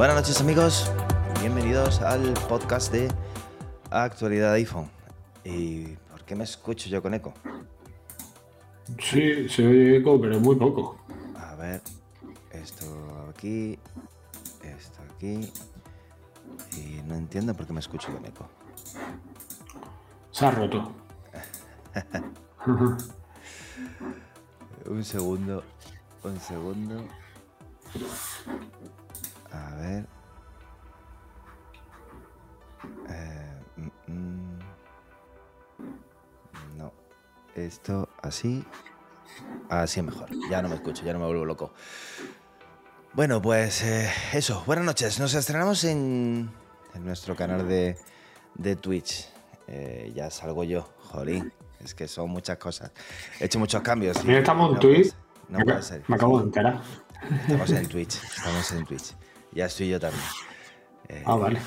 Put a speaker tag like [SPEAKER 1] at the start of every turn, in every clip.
[SPEAKER 1] Buenas noches amigos, bienvenidos al podcast de Actualidad iPhone. ¿Y por qué me escucho yo con eco?
[SPEAKER 2] Sí, se oye eco, pero muy poco.
[SPEAKER 1] Ver, esto aquí, esto aquí. Y no entiendo por qué me escucho con eco.
[SPEAKER 2] Se ha roto.
[SPEAKER 1] un segundo, un segundo. A ver. Eh, mm, mm. No. Esto así. Así es mejor. Ya no me escucho, ya no me vuelvo loco. Bueno, pues eh, eso. Buenas noches. Nos estrenamos en, en nuestro canal de, de Twitch. Eh, ya salgo yo, jolín. Es que son muchas cosas. He hecho muchos cambios.
[SPEAKER 2] También estamos en Twitch.
[SPEAKER 1] No puede ser.
[SPEAKER 2] Me acabo de enterar.
[SPEAKER 1] Estamos en Twitch. Estamos en Twitch. Ya estoy yo también. Eh,
[SPEAKER 2] Ah, vale.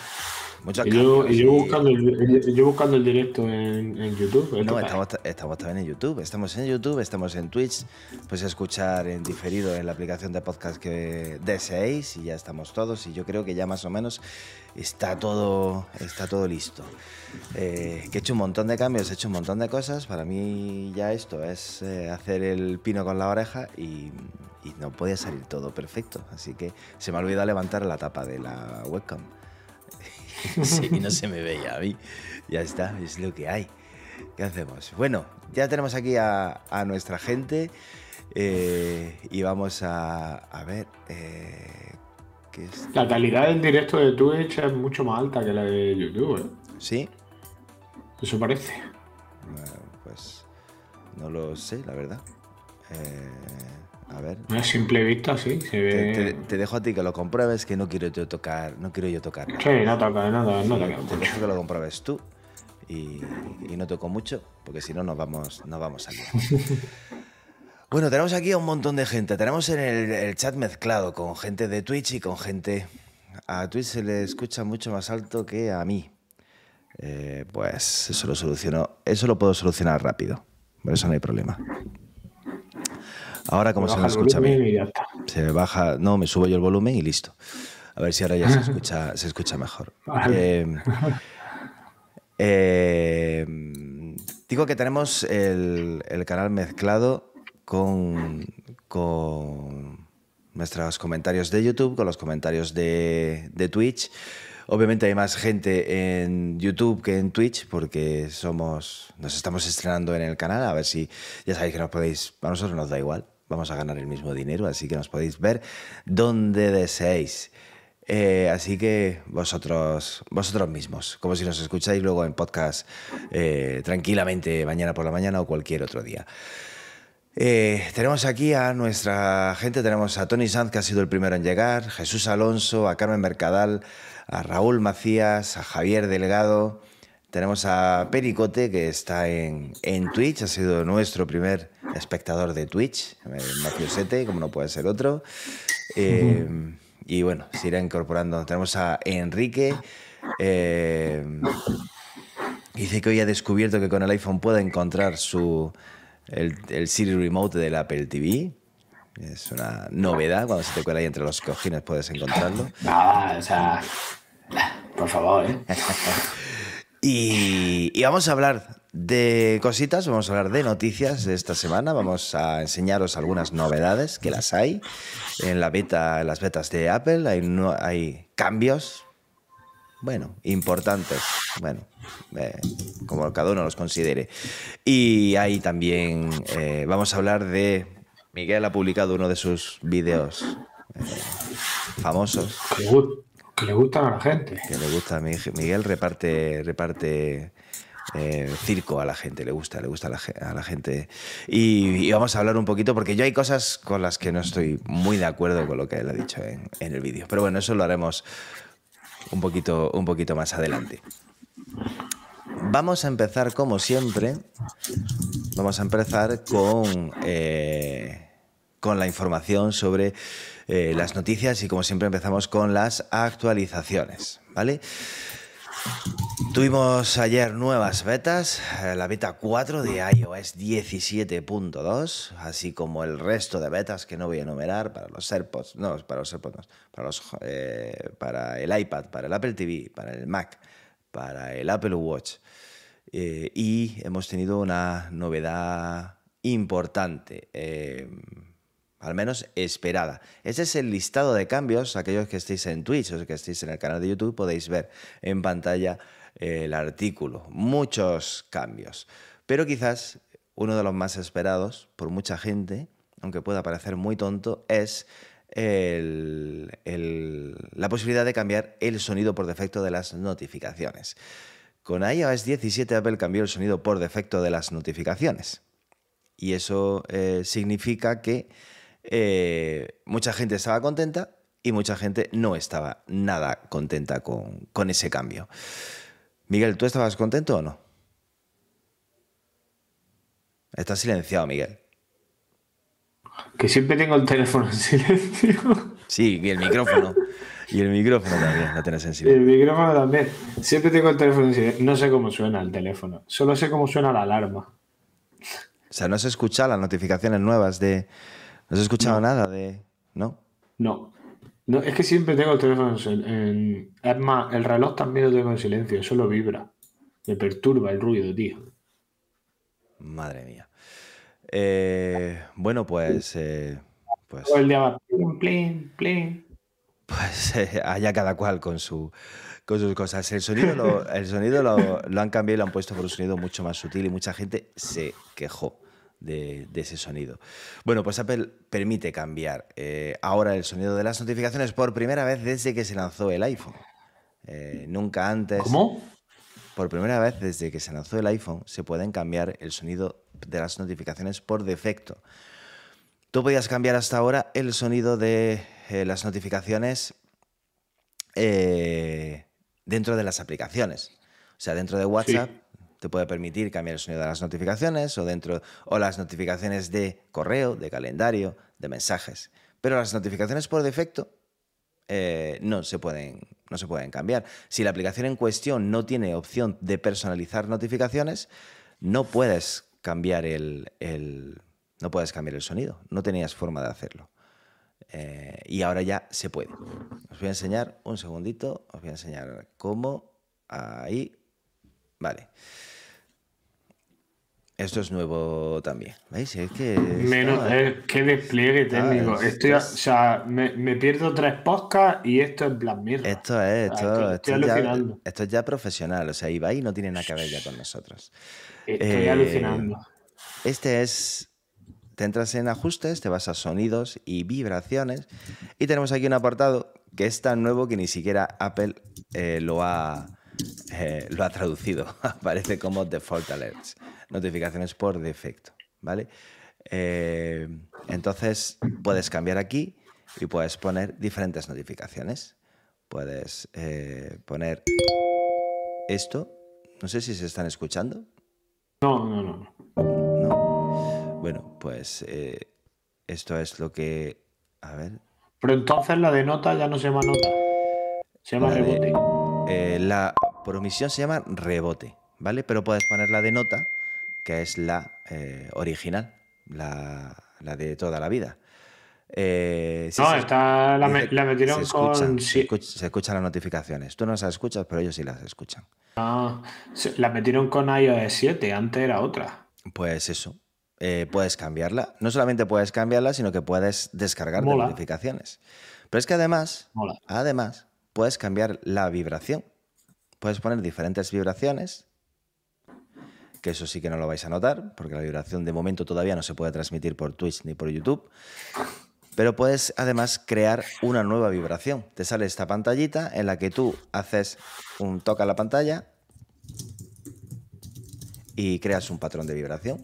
[SPEAKER 2] Y yo, y buscando el, yo buscando el directo en, en YouTube.
[SPEAKER 1] No, estamos, estamos también en YouTube. Estamos en YouTube, estamos en Twitch. Puedes escuchar en diferido en la aplicación de podcast que deseéis y ya estamos todos. Y yo creo que ya más o menos está todo, está todo listo. Eh, que he hecho un montón de cambios, he hecho un montón de cosas. Para mí ya esto es eh, hacer el pino con la oreja y, y no podía salir todo perfecto. Así que se me ha olvidado levantar la tapa de la webcam. Sí, no se me veía a mí. Ya está, es lo que hay. ¿Qué hacemos? Bueno, ya tenemos aquí a, a nuesra gente eh, y vamos a, a ver. eh, ¿Qué es?
[SPEAKER 2] La calidad del directo de Twitch es mucho más alta que la de YouTube. ¿eh?
[SPEAKER 1] ¿Sí?
[SPEAKER 2] Eso parece.
[SPEAKER 1] Bueno, pues no lo sé, la verdad. Eh, a ver.
[SPEAKER 2] A simple vista, sí. Se
[SPEAKER 1] Te,
[SPEAKER 2] ve.
[SPEAKER 1] te- te dejo a ti que lo compruebes, que no quiero yo tocar, no quiero yo tocar.
[SPEAKER 2] Sí, no toca nada, no toca
[SPEAKER 1] Te dejo que lo compruebes tú y, y no toco mucho, porque si no nos vamos, nos vamos a liar. Bueno, tenemos aquí a un montón de gente. Tenemos en el, el chat mezclado con gente de Twitch y con gente... A Twitch se le escucha mucho más alto que a mí. Eh, pues eso lo soluciono. Eso lo puedo solucionar rápido. Por eso no hay problema. Ahora, como se me escucha
[SPEAKER 2] está.
[SPEAKER 1] Se baja, no, me subo yo el volumen y listo. A ver si ahora ya se escucha, se escucha mejor.
[SPEAKER 2] Vale.
[SPEAKER 1] Eh, eh, digo que tenemos el, el canal mezclado con, con nuestros comentarios de YouTube, con los comentarios de, de Twitch. Obviamente hay más gente en YouTube que en Twitch porque somos, nos estamos estrenando en el canal. A ver si ya sabéis que nos podéis, a nosotros nos da igual, vamos a ganar el mismo dinero, así que nos podéis ver donde deseéis. Eh, así que vosotros, vosotros mismos, como si nos escucháis luego en podcast eh, tranquilamente mañana por la mañana o cualquier otro día. Eh, tenemos aquí a nuestra gente, tenemos a Tony Sanz, que ha sido el primero en llegar, Jesús Alonso, a Carmen Mercadal, a Raúl Macías, a Javier Delgado, tenemos a Pericote, que está en, en Twitch, ha sido nuestro primer espectador de Twitch, eh, Mafiosete, como no puede ser otro. Eh, y bueno, se irá incorporando. Tenemos a Enrique. eh, Dice que hoy ha descubierto que con el iPhone puede encontrar su el, el Siri Remote del Apple TV. Es una novedad, cuando se te cuela ahí entre los cojines puedes encontrarlo.
[SPEAKER 2] Nada, o sea. Por favor, ¿eh?
[SPEAKER 1] Y, y vamos a hablar de cositas, vamos a hablar de noticias de esta semana, vamos a enseñaros algunas novedades, que las hay. En la beta, en las betas de Apple, hay, no- hay cambios, bueno, importantes, bueno, eh, como cada uno los considere. Y hay también, eh, vamos a hablar de, Miguel ha publicado uno de sus vídeos eh, famosos,
[SPEAKER 2] Que le, gustan a la gente.
[SPEAKER 1] que le gusta Miguel reparte reparte eh, circo a la gente le gusta le gusta a la, gente. Y, vamos a hablar un poquito porque yo hay cosas con las que no estoy muy de acuerdo con lo que él ha dicho en, en el vídeo. Pero bueno eso lo haremos un poquito un poquito más adelante. Vamos a empezar como siempre vamos a empezar con eh, con la información sobre eh, las noticias y como siempre empezamos con las actualizaciones, ¿vale? Tuvimos ayer nuevas betas, eh, la beta 4 de iOS 17.2, así como el resto de betas que no voy a enumerar para los AirPods, no, para los AirPods, para, los, eh, para el iPad, para el Apple TV, para el Mac, para el Apple Watch. Eh, y hemos tenido una novedad importante al menos esperada. Ese es el listado de cambios, aquellos que estéis en Twitch o que estéis en el canal de YouTube podéis ver en pantalla eh, el artículo. Muchos cambios, pero quizás uno de los más esperados por mucha gente, aunque pueda parecer muy tonto, es la posibilidad de cambiar el sonido por defecto de las notificaciones. Con iOS 17 Apple cambió el sonido por defecto de las notificaciones. Y eso eh, significa que eh, mucha gente estaba contenta y mucha gente no estaba nada contenta con, con ese cambio. Miguel, ¿tú estabas contento o no? Estás silenciado, Miguel.
[SPEAKER 2] Que siempre tengo el teléfono en silencio.
[SPEAKER 1] Sí, y el micrófono. Y el micrófono también, lo tienes en silencio.
[SPEAKER 2] El micrófono también. Siempre tengo el teléfono en silencio. No sé cómo suena el teléfono. Solo sé cómo suena la alarma.
[SPEAKER 1] O sea, no se escucha las notificaciones nuevas de, ¿No has escuchado nada de.? ¿No?
[SPEAKER 2] No. No, es que siempre tengo el teléfono en, Es más, el reloj también lo tengo en silencio, solo vibra. Me perturba el ruido, tío.
[SPEAKER 1] Madre mía. Eh, bueno, pues. Eh, pues
[SPEAKER 2] el día va. Plin, plin,
[SPEAKER 1] Pues eh, allá cada cual con, su, con sus cosas. El sonido, lo, el sonido lo, lo, han cambiado y lo han puesto por un sonido mucho más sutil y mucha gente se quejó de, ese sonido. Bueno, pues Apple permite cambiar eh, ahora el sonido de las notificaciones por primera vez desde que se lanzó el iPhone. Eh, nunca antes.
[SPEAKER 2] ¿Cómo?
[SPEAKER 1] Por primera vez desde que se lanzó el iPhone se pueden cambiar el sonido de las notificaciones por defecto. Tú podías cambiar hasta ahora el sonido de eh, las notificaciones dentro de las aplicaciones. O sea, dentro de WhatsApp te puede permitir cambiar el sonido de las notificaciones o dentro o las notificaciones de correo, de calendario, de mensajes. Pero las notificaciones por defecto eh, no, se pueden, no se pueden cambiar. Si la aplicación en cuestión no tiene opción de personalizar notificaciones, no puedes cambiar el, no puedes cambiar el sonido. No tenías forma de hacerlo. Eh, y ahora ya se puede. Os voy a enseñar un segundito. Os voy a enseñar cómo. Ahí. Vale. Esto es nuevo también. ¿Veis? Es que.
[SPEAKER 2] Menos, qué despliegue técnico. Estoy, O sea, me, pierdo tres podcasts y esto es Mirror.
[SPEAKER 1] Esto es, esto, esto, es ya, esto, es ya, profesional. O sea, Ibai no tiene nada que ver ya con nosotros.
[SPEAKER 2] Estoy eh, alucinando.
[SPEAKER 1] Este es. Te entras en ajustes, te vas a sonidos y vibraciones. Y tenemos aquí un apartado que es tan nuevo que ni siquiera Apple eh, lo ha eh, lo ha traducido. Aparece como default alerts, notificaciones por defecto, ¿vale? Eh, entonces puedes cambiar aquí y puedes poner diferentes notificaciones. Puedes eh, poner esto. No sé si se están escuchando.
[SPEAKER 2] No, no, no.
[SPEAKER 1] No. Bueno, pues esto es lo que. A ver.
[SPEAKER 2] Pero entonces la de nota ya no se llama nota. Se llama rebote.
[SPEAKER 1] Eh, la por omisión se llama rebote, ¿vale? Pero puedes poner la de nota, que es la eh, original, la, de toda la vida.
[SPEAKER 2] Eh, no, está, la, metieron con.
[SPEAKER 1] Se, escuchan las notificaciones. Tú no las escuchas, pero ellos sí las escuchan.
[SPEAKER 2] Ah, la metieron con iOS 7, antes era otra.
[SPEAKER 1] Pues eso. puedes cambiarla. No solamente puedes cambiarla, sino que puedes descargar notificaciones. Pero es que además, además, puedes cambiar la vibración. Puedes poner diferentes vibraciones, que eso sí que no lo vais a notar, porque la vibración de momento todavía no se puede transmitir por Twitch ni por YouTube. Pero puedes además crear una nueva vibración. Te sale esta pantallita en la que tú haces un toque a la pantalla y creas un patrón de vibración.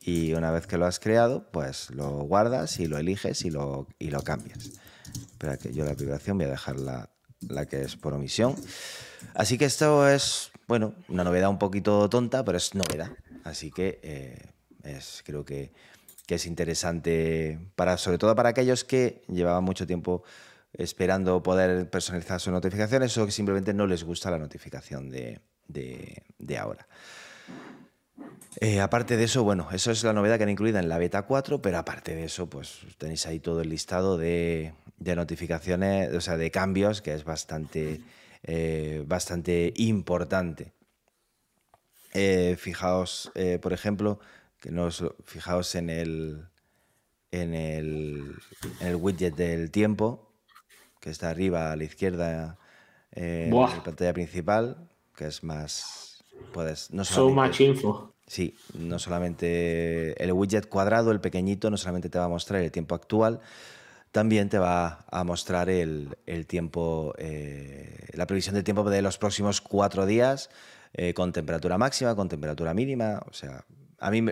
[SPEAKER 1] Y una vez que lo has creado, pues lo guardas y lo eliges y lo, y lo cambias. Espera que yo la vibración voy a dejarla la que es por omisión. Así que esto es, bueno, una novedad un poquito tonta, pero es novedad. Así que eh, es, creo que que es interesante, para, sobre todo para aquellos que llevaban mucho tiempo esperando poder personalizar sus notificaciones o que simplemente no les gusta la notificación de, ahora. Eh, aparte de eso, bueno, eso es la novedad que han incluida en la beta 4, pero aparte de eso, pues tenéis ahí todo el listado de, notificaciones, o sea, de cambios, que es bastante, eh, bastante importante. Eh, fijaos, por ejemplo, que nos fijaos en el, en el, en el widget del tiempo, que está arriba a la izquierda en la pantalla principal, que es más. Puedes, no
[SPEAKER 2] so much info.
[SPEAKER 1] Sí, no solamente el widget cuadrado, el pequeñito, no solamente te va a mostrar el tiempo actual, también te va a mostrar el, tiempo, eh, la previsión del tiempo de los próximos cuatro días, eh, con temperatura máxima, con temperatura mínima. O sea, a mí,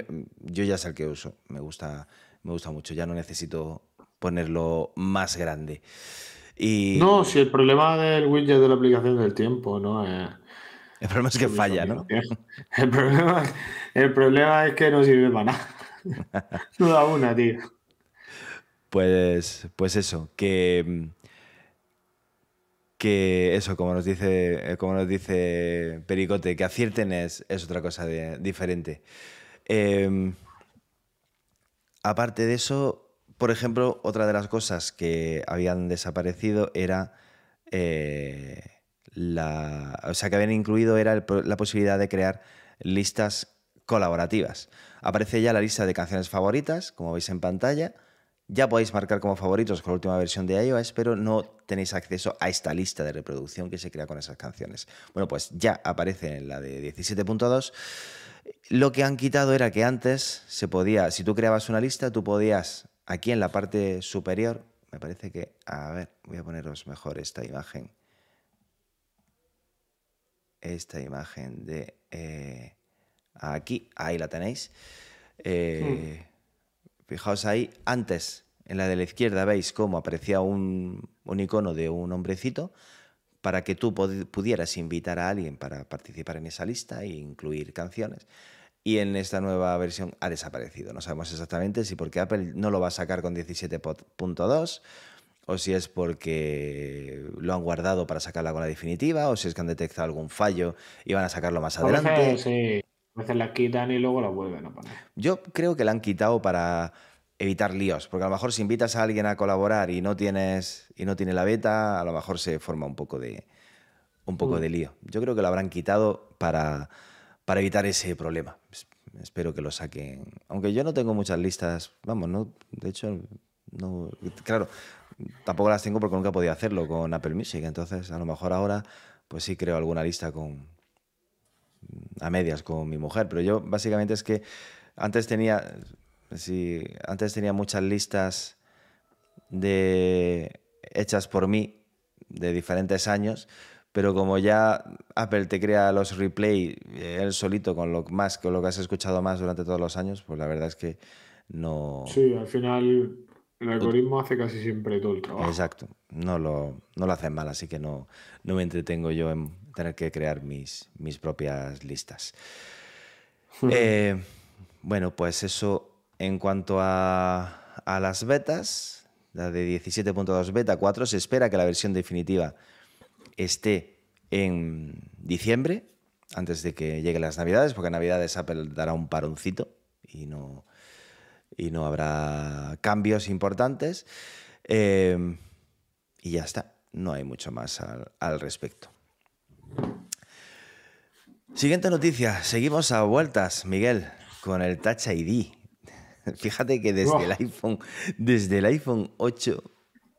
[SPEAKER 1] yo ya sé el que uso, me gusta, me gusta mucho, ya no necesito ponerlo más grande.
[SPEAKER 2] No, si el problema del widget de la aplicación del tiempo, ¿no?
[SPEAKER 1] el problema es que falla, ¿no?
[SPEAKER 2] El problema, el problema es que no sirve para nada. No da una, tío.
[SPEAKER 1] Pues, pues eso, que, que eso, como nos dice, como nos dice Pericote, que acierten es, otra cosa diferente. Em, aparte de eso, por ejemplo, otra de las cosas que habían desaparecido era eh. O sea, que habían incluido era la posibilidad de crear listas colaborativas. Aparece ya la lista de canciones favoritas, como veis en pantalla. Ya podéis marcar como favoritos con la última versión de iOS, pero no tenéis acceso a esta lista de reproducción que se crea con esas canciones. Bueno, pues ya aparece en la de 17.2. Lo que han quitado era que antes se podía, si tú creabas una lista, tú podías Aquí en la parte superior, me parece que, a ver, voy a poneros mejor esta imagen. Esta imagen de eh, aquí, ahí la tenéis. Eh, hmm. Fijaos ahí, antes, en la de la izquierda, veis cómo aparecía un, un icono de un hombrecito para que tú pudieras invitar a alguien para participar en esa lista e incluir canciones y en esta nueva versión ha desaparecido. No sabemos exactamente si porque Apple no lo va a sacar con 17.2 o si es porque lo han guardado para sacarla con la definitiva o si es que han detectado algún fallo y van a sacarlo más adelante.
[SPEAKER 2] sí. A veces la quitan y luego la vuelven a poner.
[SPEAKER 1] Yo creo que la han quitado para evitar líos, porque a lo mejor si invitas a alguien a colaborar y no tienes y no tiene la beta, a lo mejor se forma un poco de un poco mm. de lío. Yo creo que lo habrán quitado para para evitar ese problema. Espero que lo saquen. Aunque yo no tengo muchas listas, vamos, no, de hecho, no, claro, tampoco las tengo porque nunca he podido hacerlo con Apple Music, entonces a lo mejor ahora pues sí creo alguna lista con a medias con mi mujer, pero yo básicamente es que antes tenía sí, antes tenía muchas listas de hechas por mí de diferentes años, pero como ya Apple te crea los replay eh, él solito con lo más con lo que has escuchado más durante todos los años, pues la verdad es que no.
[SPEAKER 2] Sí, al final el algoritmo hace casi siempre todo el trabajo.
[SPEAKER 1] Exacto, no lo, no lo hacen mal, así que no, no me entretengo yo en tener que crear mis, mis propias listas. Eh, bueno, pues eso en cuanto a, a las betas, la de 17.2 beta 4, se espera que la versión definitiva esté en diciembre, antes de que lleguen las Navidades, porque en Navidades Apple dará un paroncito y no, y no habrá cambios importantes. Em, y ya está, no hay mucho más al, respecto. Siguiente noticia, seguimos a vueltas, Miguel, con el Touch ID. Fíjate que desde el iPhone, desde el iPhone 8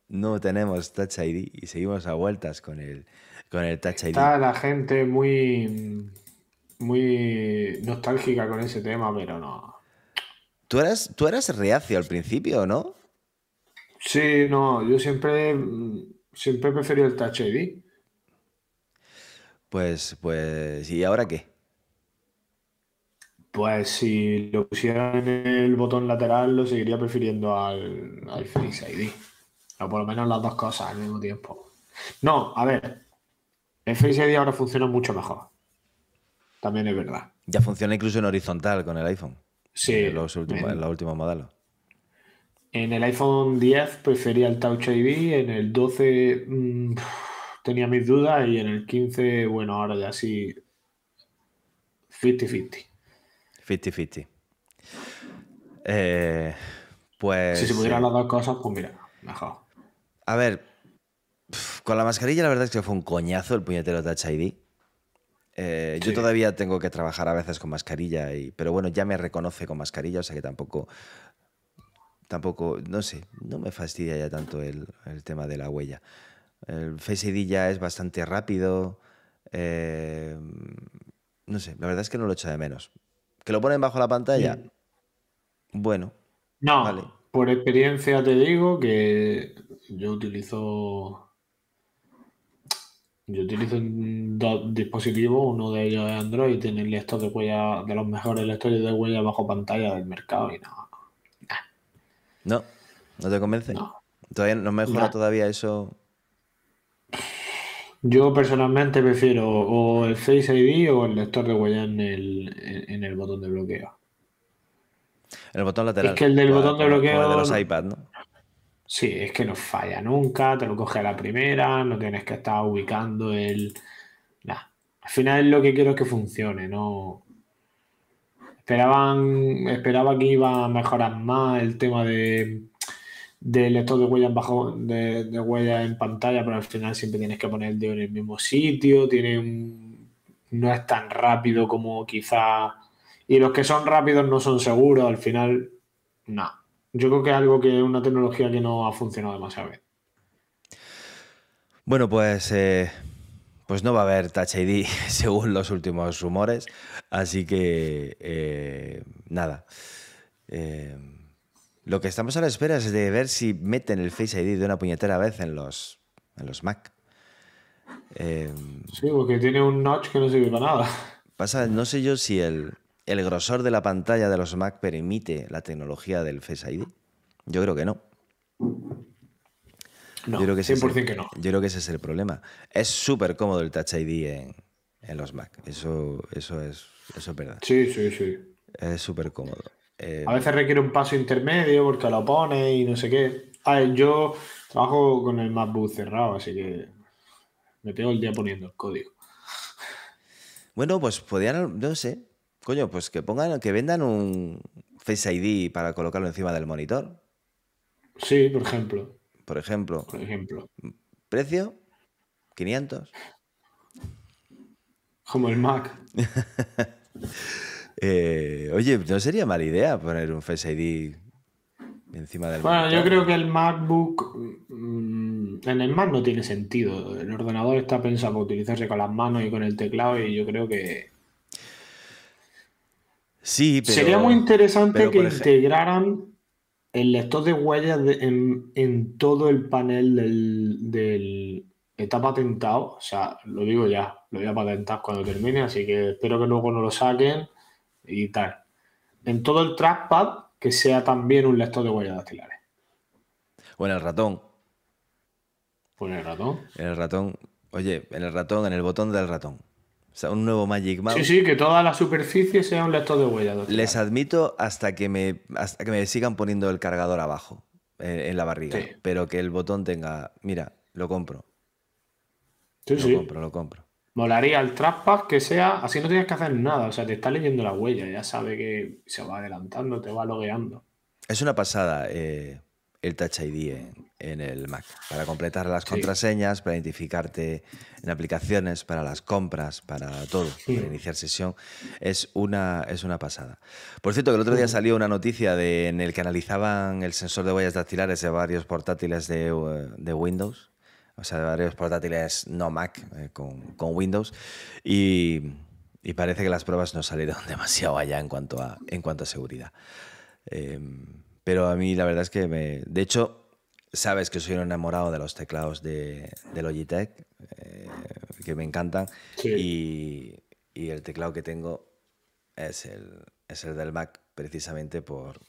[SPEAKER 1] no tenemos Touch ID y seguimos a vueltas con el, con el Touch ID.
[SPEAKER 2] Está la gente muy, muy nostálgica con ese tema, pero no.
[SPEAKER 1] ¿Tú eras, tú eras reacio al principio, ¿no?
[SPEAKER 2] Sí, no, yo siempre, siempre preferí el Touch ID.
[SPEAKER 1] Pues, pues, ¿y ahora qué?
[SPEAKER 2] Pues si lo pusieran en el botón lateral, lo seguiría prefiriendo al, al Face ID. O por lo menos las dos cosas al mismo tiempo. No, a ver. El Face ID ahora funciona mucho mejor. También es verdad.
[SPEAKER 1] Ya funciona incluso en horizontal con el iPhone.
[SPEAKER 2] Sí.
[SPEAKER 1] En los últimos, en los últimos modelos.
[SPEAKER 2] En el iPhone 10 prefería el Touch ID, en el 12 mm, tenía mis dudas y en el 15, bueno, ahora ya sí 50-50.
[SPEAKER 1] 50-50. Eh, pues.
[SPEAKER 2] Si se pudieran las dos cosas, pues mira, mejor.
[SPEAKER 1] A ver, con la mascarilla la verdad es que fue un coñazo el puñetero Touch ID. Eh, yo todavía tengo que trabajar a veces con mascarilla, y, pero bueno, ya me reconoce con mascarilla, o sea que tampoco, tampoco, no sé, no me fastidia ya tanto el, el tema de la huella. El Face ID ya es bastante rápido, eh, no sé, la verdad es que no lo echo de menos. ¿Que lo ponen bajo la pantalla? Bueno,
[SPEAKER 2] No,
[SPEAKER 1] Vale.
[SPEAKER 2] por experiencia te digo que yo utilizo. Yo utilizo dos dispositivos, uno de ellos es Android, tiene el lector de huella, de los mejores lectores de huella bajo pantalla del mercado y no,
[SPEAKER 1] no, ¿no te convence?
[SPEAKER 2] no.
[SPEAKER 1] Todavía no mejora
[SPEAKER 2] No.
[SPEAKER 1] todavía eso.
[SPEAKER 2] Yo personalmente prefiero o el Face ID o el lector de huella en el, en, el botón de bloqueo.
[SPEAKER 1] El botón lateral.
[SPEAKER 2] Es que el del botón de
[SPEAKER 1] el
[SPEAKER 2] bloqueo
[SPEAKER 1] de los iPad, ¿no?
[SPEAKER 2] Sí, es que no falla nunca, te lo coge a la primera, no tienes que estar ubicando el... Nah. Al final lo que quiero es que funcione, no... Esperaban, esperaba que iba a mejorar más el tema de del lector de huellas bajo de, de huellas en pantalla, pero al final siempre tienes que poner el dedo en el mismo sitio, tiene un- no es tan rápido como quizá y los que son rápidos no son seguros, al final no. Yo creo que es algo que es una tecnología que no ha funcionado demasiado bien.
[SPEAKER 1] Bueno, pues, eh, pues no va a haber Touch ID según los últimos rumores, así que eh, nada. Eh, lo que estamos a la espera es de ver si meten el Face ID de una puñetera vez en los, en los Mac. Eh,
[SPEAKER 2] Sí, porque tiene un notch que no sirve para nada.
[SPEAKER 1] pasa, no sé yo si el, el grosor de la pantalla de los Mac permite la tecnología del Face ID. Yo creo que no.
[SPEAKER 2] No,
[SPEAKER 1] yo creo que ese es el-
[SPEAKER 2] 100% que no.
[SPEAKER 1] Yo creo que ese es el problema. Es súper cómodo el Touch ID en, en los Mac. Eso, eso, es, eso es verdad.
[SPEAKER 2] Sí, sí, sí.
[SPEAKER 1] Es súper cómodo. Eh,
[SPEAKER 2] A veces requiere un paso intermedio porque lo pone y no sé qué. A ver, yo trabajo con el MacBook cerrado, así que me tengo el día poniendo el código.
[SPEAKER 1] bueno, pues podrían, no sé, coño, pues que pongan, que vendan un Face ID para colocarlo encima del monitor,
[SPEAKER 2] Sí, por ejemplo.
[SPEAKER 1] por ejemplo.
[SPEAKER 2] Por ejemplo.
[SPEAKER 1] Precio, 500.
[SPEAKER 2] Como el Mac.
[SPEAKER 1] Eh, oye, no sería mala idea poner un Face ID encima del
[SPEAKER 2] Bueno,
[SPEAKER 1] monitor.
[SPEAKER 2] yo creo que el MacBook mm, en el Mac no tiene sentido. El ordenador está pensado para utilizarse con las manos y con el teclado y yo creo que
[SPEAKER 1] Sí, pero...
[SPEAKER 2] sería muy interesante que integraran el lector de huellas de- en, en todo el panel del, del... Está patentado, o sea, lo digo ya, lo voy a patentar cuando termine, así que espero que luego no lo saquen y tal. En todo el trackpad que sea también un lector de huellas dactilares.
[SPEAKER 1] O en el ratón.
[SPEAKER 2] Pon el ratón.
[SPEAKER 1] En el ratón. Oye, en el ratón, en el botón del ratón. O sea, un nuevo Magic Mouse.
[SPEAKER 2] Sí, sí, que toda la superficie sea un lector de huellas dactilares.
[SPEAKER 1] Les admito hasta que me hasta que me sigan poniendo el cargador abajo, en la barriga.
[SPEAKER 2] Sí.
[SPEAKER 1] Pero que el botón tenga. Mira, lo compro.
[SPEAKER 2] Sí,
[SPEAKER 1] Lo
[SPEAKER 2] sí.
[SPEAKER 1] compro, lo compro.
[SPEAKER 2] Molaría el trackpad que sea, así no tienes que hacer nada, o sea, te está leyendo la huella, ya sabe que se va adelantando, te va logueando.
[SPEAKER 1] Es una pasada eh, el Touch ID en, en el Mac. Para completar las
[SPEAKER 2] Sí.
[SPEAKER 1] contraseñas, para identificarte en aplicaciones, para las compras, para todo,
[SPEAKER 2] Sí.
[SPEAKER 1] para iniciar sesión. Es una, es una pasada. Por cierto, que el otro día salió una noticia de, en el que analizaban el sensor de huellas dactilares de varios portátiles de, eh, de Windows. O sea, de varios portátiles no Mac eh, con, con Windows. Y, y parece que las pruebas no salieron demasiado allá en cuanto a, en cuanto a seguridad. Eh, pero a mí la verdad es que me... De hecho, sabes que soy un enamorado de los teclados de, de Logitech, eh, que me encantan.
[SPEAKER 2] Sí.
[SPEAKER 1] Y, y el teclado que tengo es el, es el del Mac, precisamente por,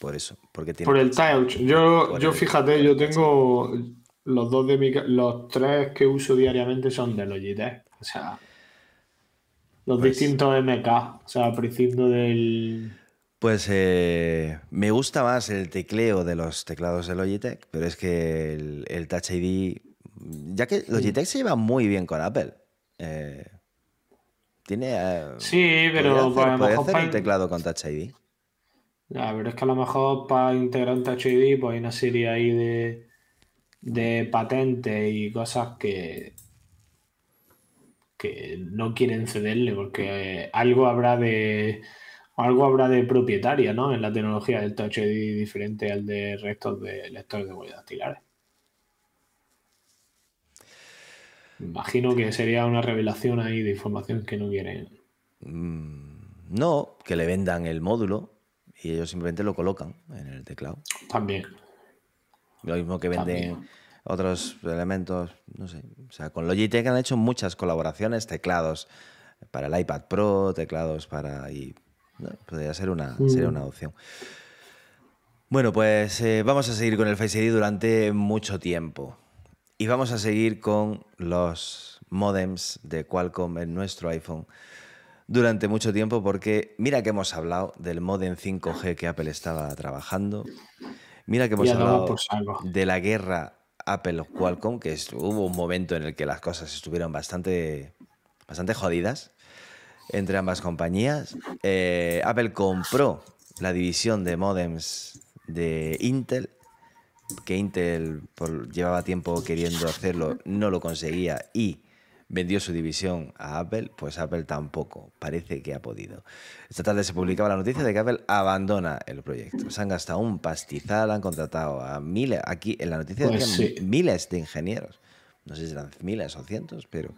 [SPEAKER 1] por eso. Porque tiene
[SPEAKER 2] Por el touch, yo, yo
[SPEAKER 1] el-
[SPEAKER 2] fíjate, yo tengo los dos de mi, los tres que uso diariamente son de Logitech, o sea, los
[SPEAKER 1] Pues-
[SPEAKER 2] distintos MK, o sea, prescindo del,
[SPEAKER 1] Pues eh, me gusta más el tecleo de los teclados de Logitech, pero es que el, Touch ID, ya que Logitech se lleva muy bien con Apple. Eh, tiene. Eh,
[SPEAKER 2] sí, pero
[SPEAKER 1] puede hacer, un teclado con Touch ID.
[SPEAKER 2] Ya, pero es que a lo mejor para integrar un Touch ID, pues hay una serie ahí de, de patentes y cosas que, que no quieren cederle, porque algo habrá de algo habrá de propietaria, ¿no? En la tecnología del Touch ID diferente al de restos de lectores de huellas dactilares. Imagino que sería una revelación ahí de información que no quieren.
[SPEAKER 1] Mm, no, que le vendan el módulo y ellos simplemente lo colocan en el teclado.
[SPEAKER 2] También.
[SPEAKER 1] Lo mismo que venden otros elementos, no sé. O sea, con Logitech han hecho muchas colaboraciones, teclados para el iPad Pro, teclados para... Y, podría ser una, sería una opción. Bueno, pues eh, vamos a seguir con el Face ID durante mucho tiempo. Y vamos a seguir con los modems de Qualcomm en nuestro iPhone durante mucho tiempo porque mira que hemos hablado del modem 5G que Apple estaba trabajando. Mira que hemos hablado de la guerra Apple-Qualcomm, que hubo un momento en el que las cosas estuvieron bastante, bastante jodidas entre ambas compañías. Eh, Apple compró la división de modems de Intel que Intel llevaba tiempo queriendo hacerlo, no lo conseguía y vendió su división a Apple, pues Apple tampoco parece que ha podido. Esta tarde se publicaba la noticia de que Apple abandona el proyecto. Se han gastado un pastizal, han contratado a miles, aquí en la noticia pues miles de ingenieros. No sé si eran miles o cientos, pero...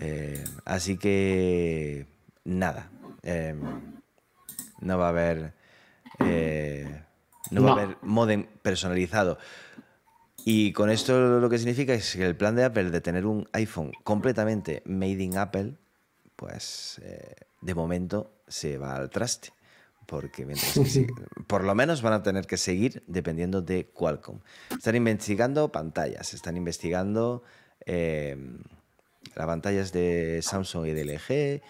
[SPEAKER 1] Eh, así que... Nada. Em, no va a haber... Eh, no, va a haber modem personalizado. Y con esto lo que significa es que el plan de Apple de tener un iPhone completamente made in Apple, pues eh, de momento se va al traste. Porque mientras por lo menos van a tener que seguir dependiendo de Qualcomm. Están investigando pantallas, están investigando em, las pantallas de Samsung y de LG,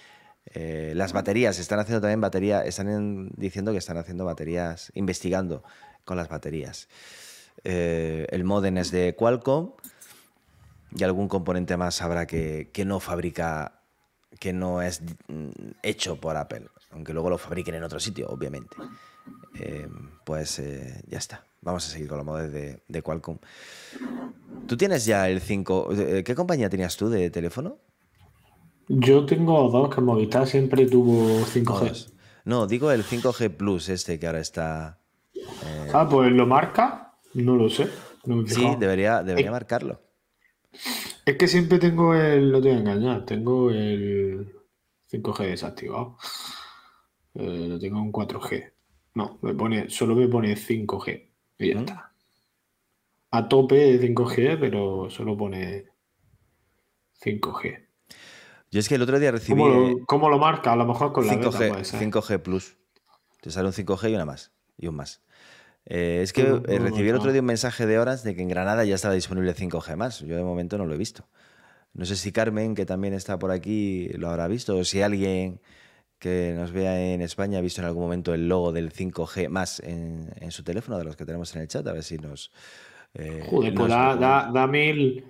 [SPEAKER 1] eh, las baterías, están haciendo también batería, están diciendo que están haciendo baterías, investigando con las baterías. Eh, el modem es de Qualcomm y algún componente más habrá que, no fabrica, que no es hecho por Apple, aunque luego lo fabriquen en otro sitio, obviamente. Eh, pues ya está. Vamos a seguir con los modems de, de Qualcomm. ¿Tú tienes ya el 5? ¿Qué compañía tenías tú de teléfono?
[SPEAKER 2] Yo tengo dos que Movistar siempre tuvo 5G.
[SPEAKER 1] No, digo el 5G Plus este que ahora está.
[SPEAKER 2] Eh, ah, pues lo marca. No lo sé.
[SPEAKER 1] sí, debería, debería marcarlo.
[SPEAKER 2] Es que siempre tengo el. No te voy a engañar. Tengo el 5G desactivado. Eh, lo tengo en 4G. No, me pone, solo me pone 5G. Y ya ¿Mm? está. A tope de 5G, pero solo pone 5G.
[SPEAKER 1] Yo es que el otro día recibí.
[SPEAKER 2] ¿Cómo lo, marca? A lo mejor con la
[SPEAKER 1] 5G, 5G Plus. Te sale un 5G y una más. Y un más. Eh, es que eh, recibí el otro día un mensaje de horas de que en Granada ya estaba disponible 5G más. Yo de momento no lo he visto. No sé si Carmen, que también está por aquí, lo habrá visto, o si alguien que nos vea en España ha visto en algún momento el logo del 5G más en, su teléfono, de los que tenemos en el chat, a ver si nos.
[SPEAKER 2] Eh, Joder, pues da, mil.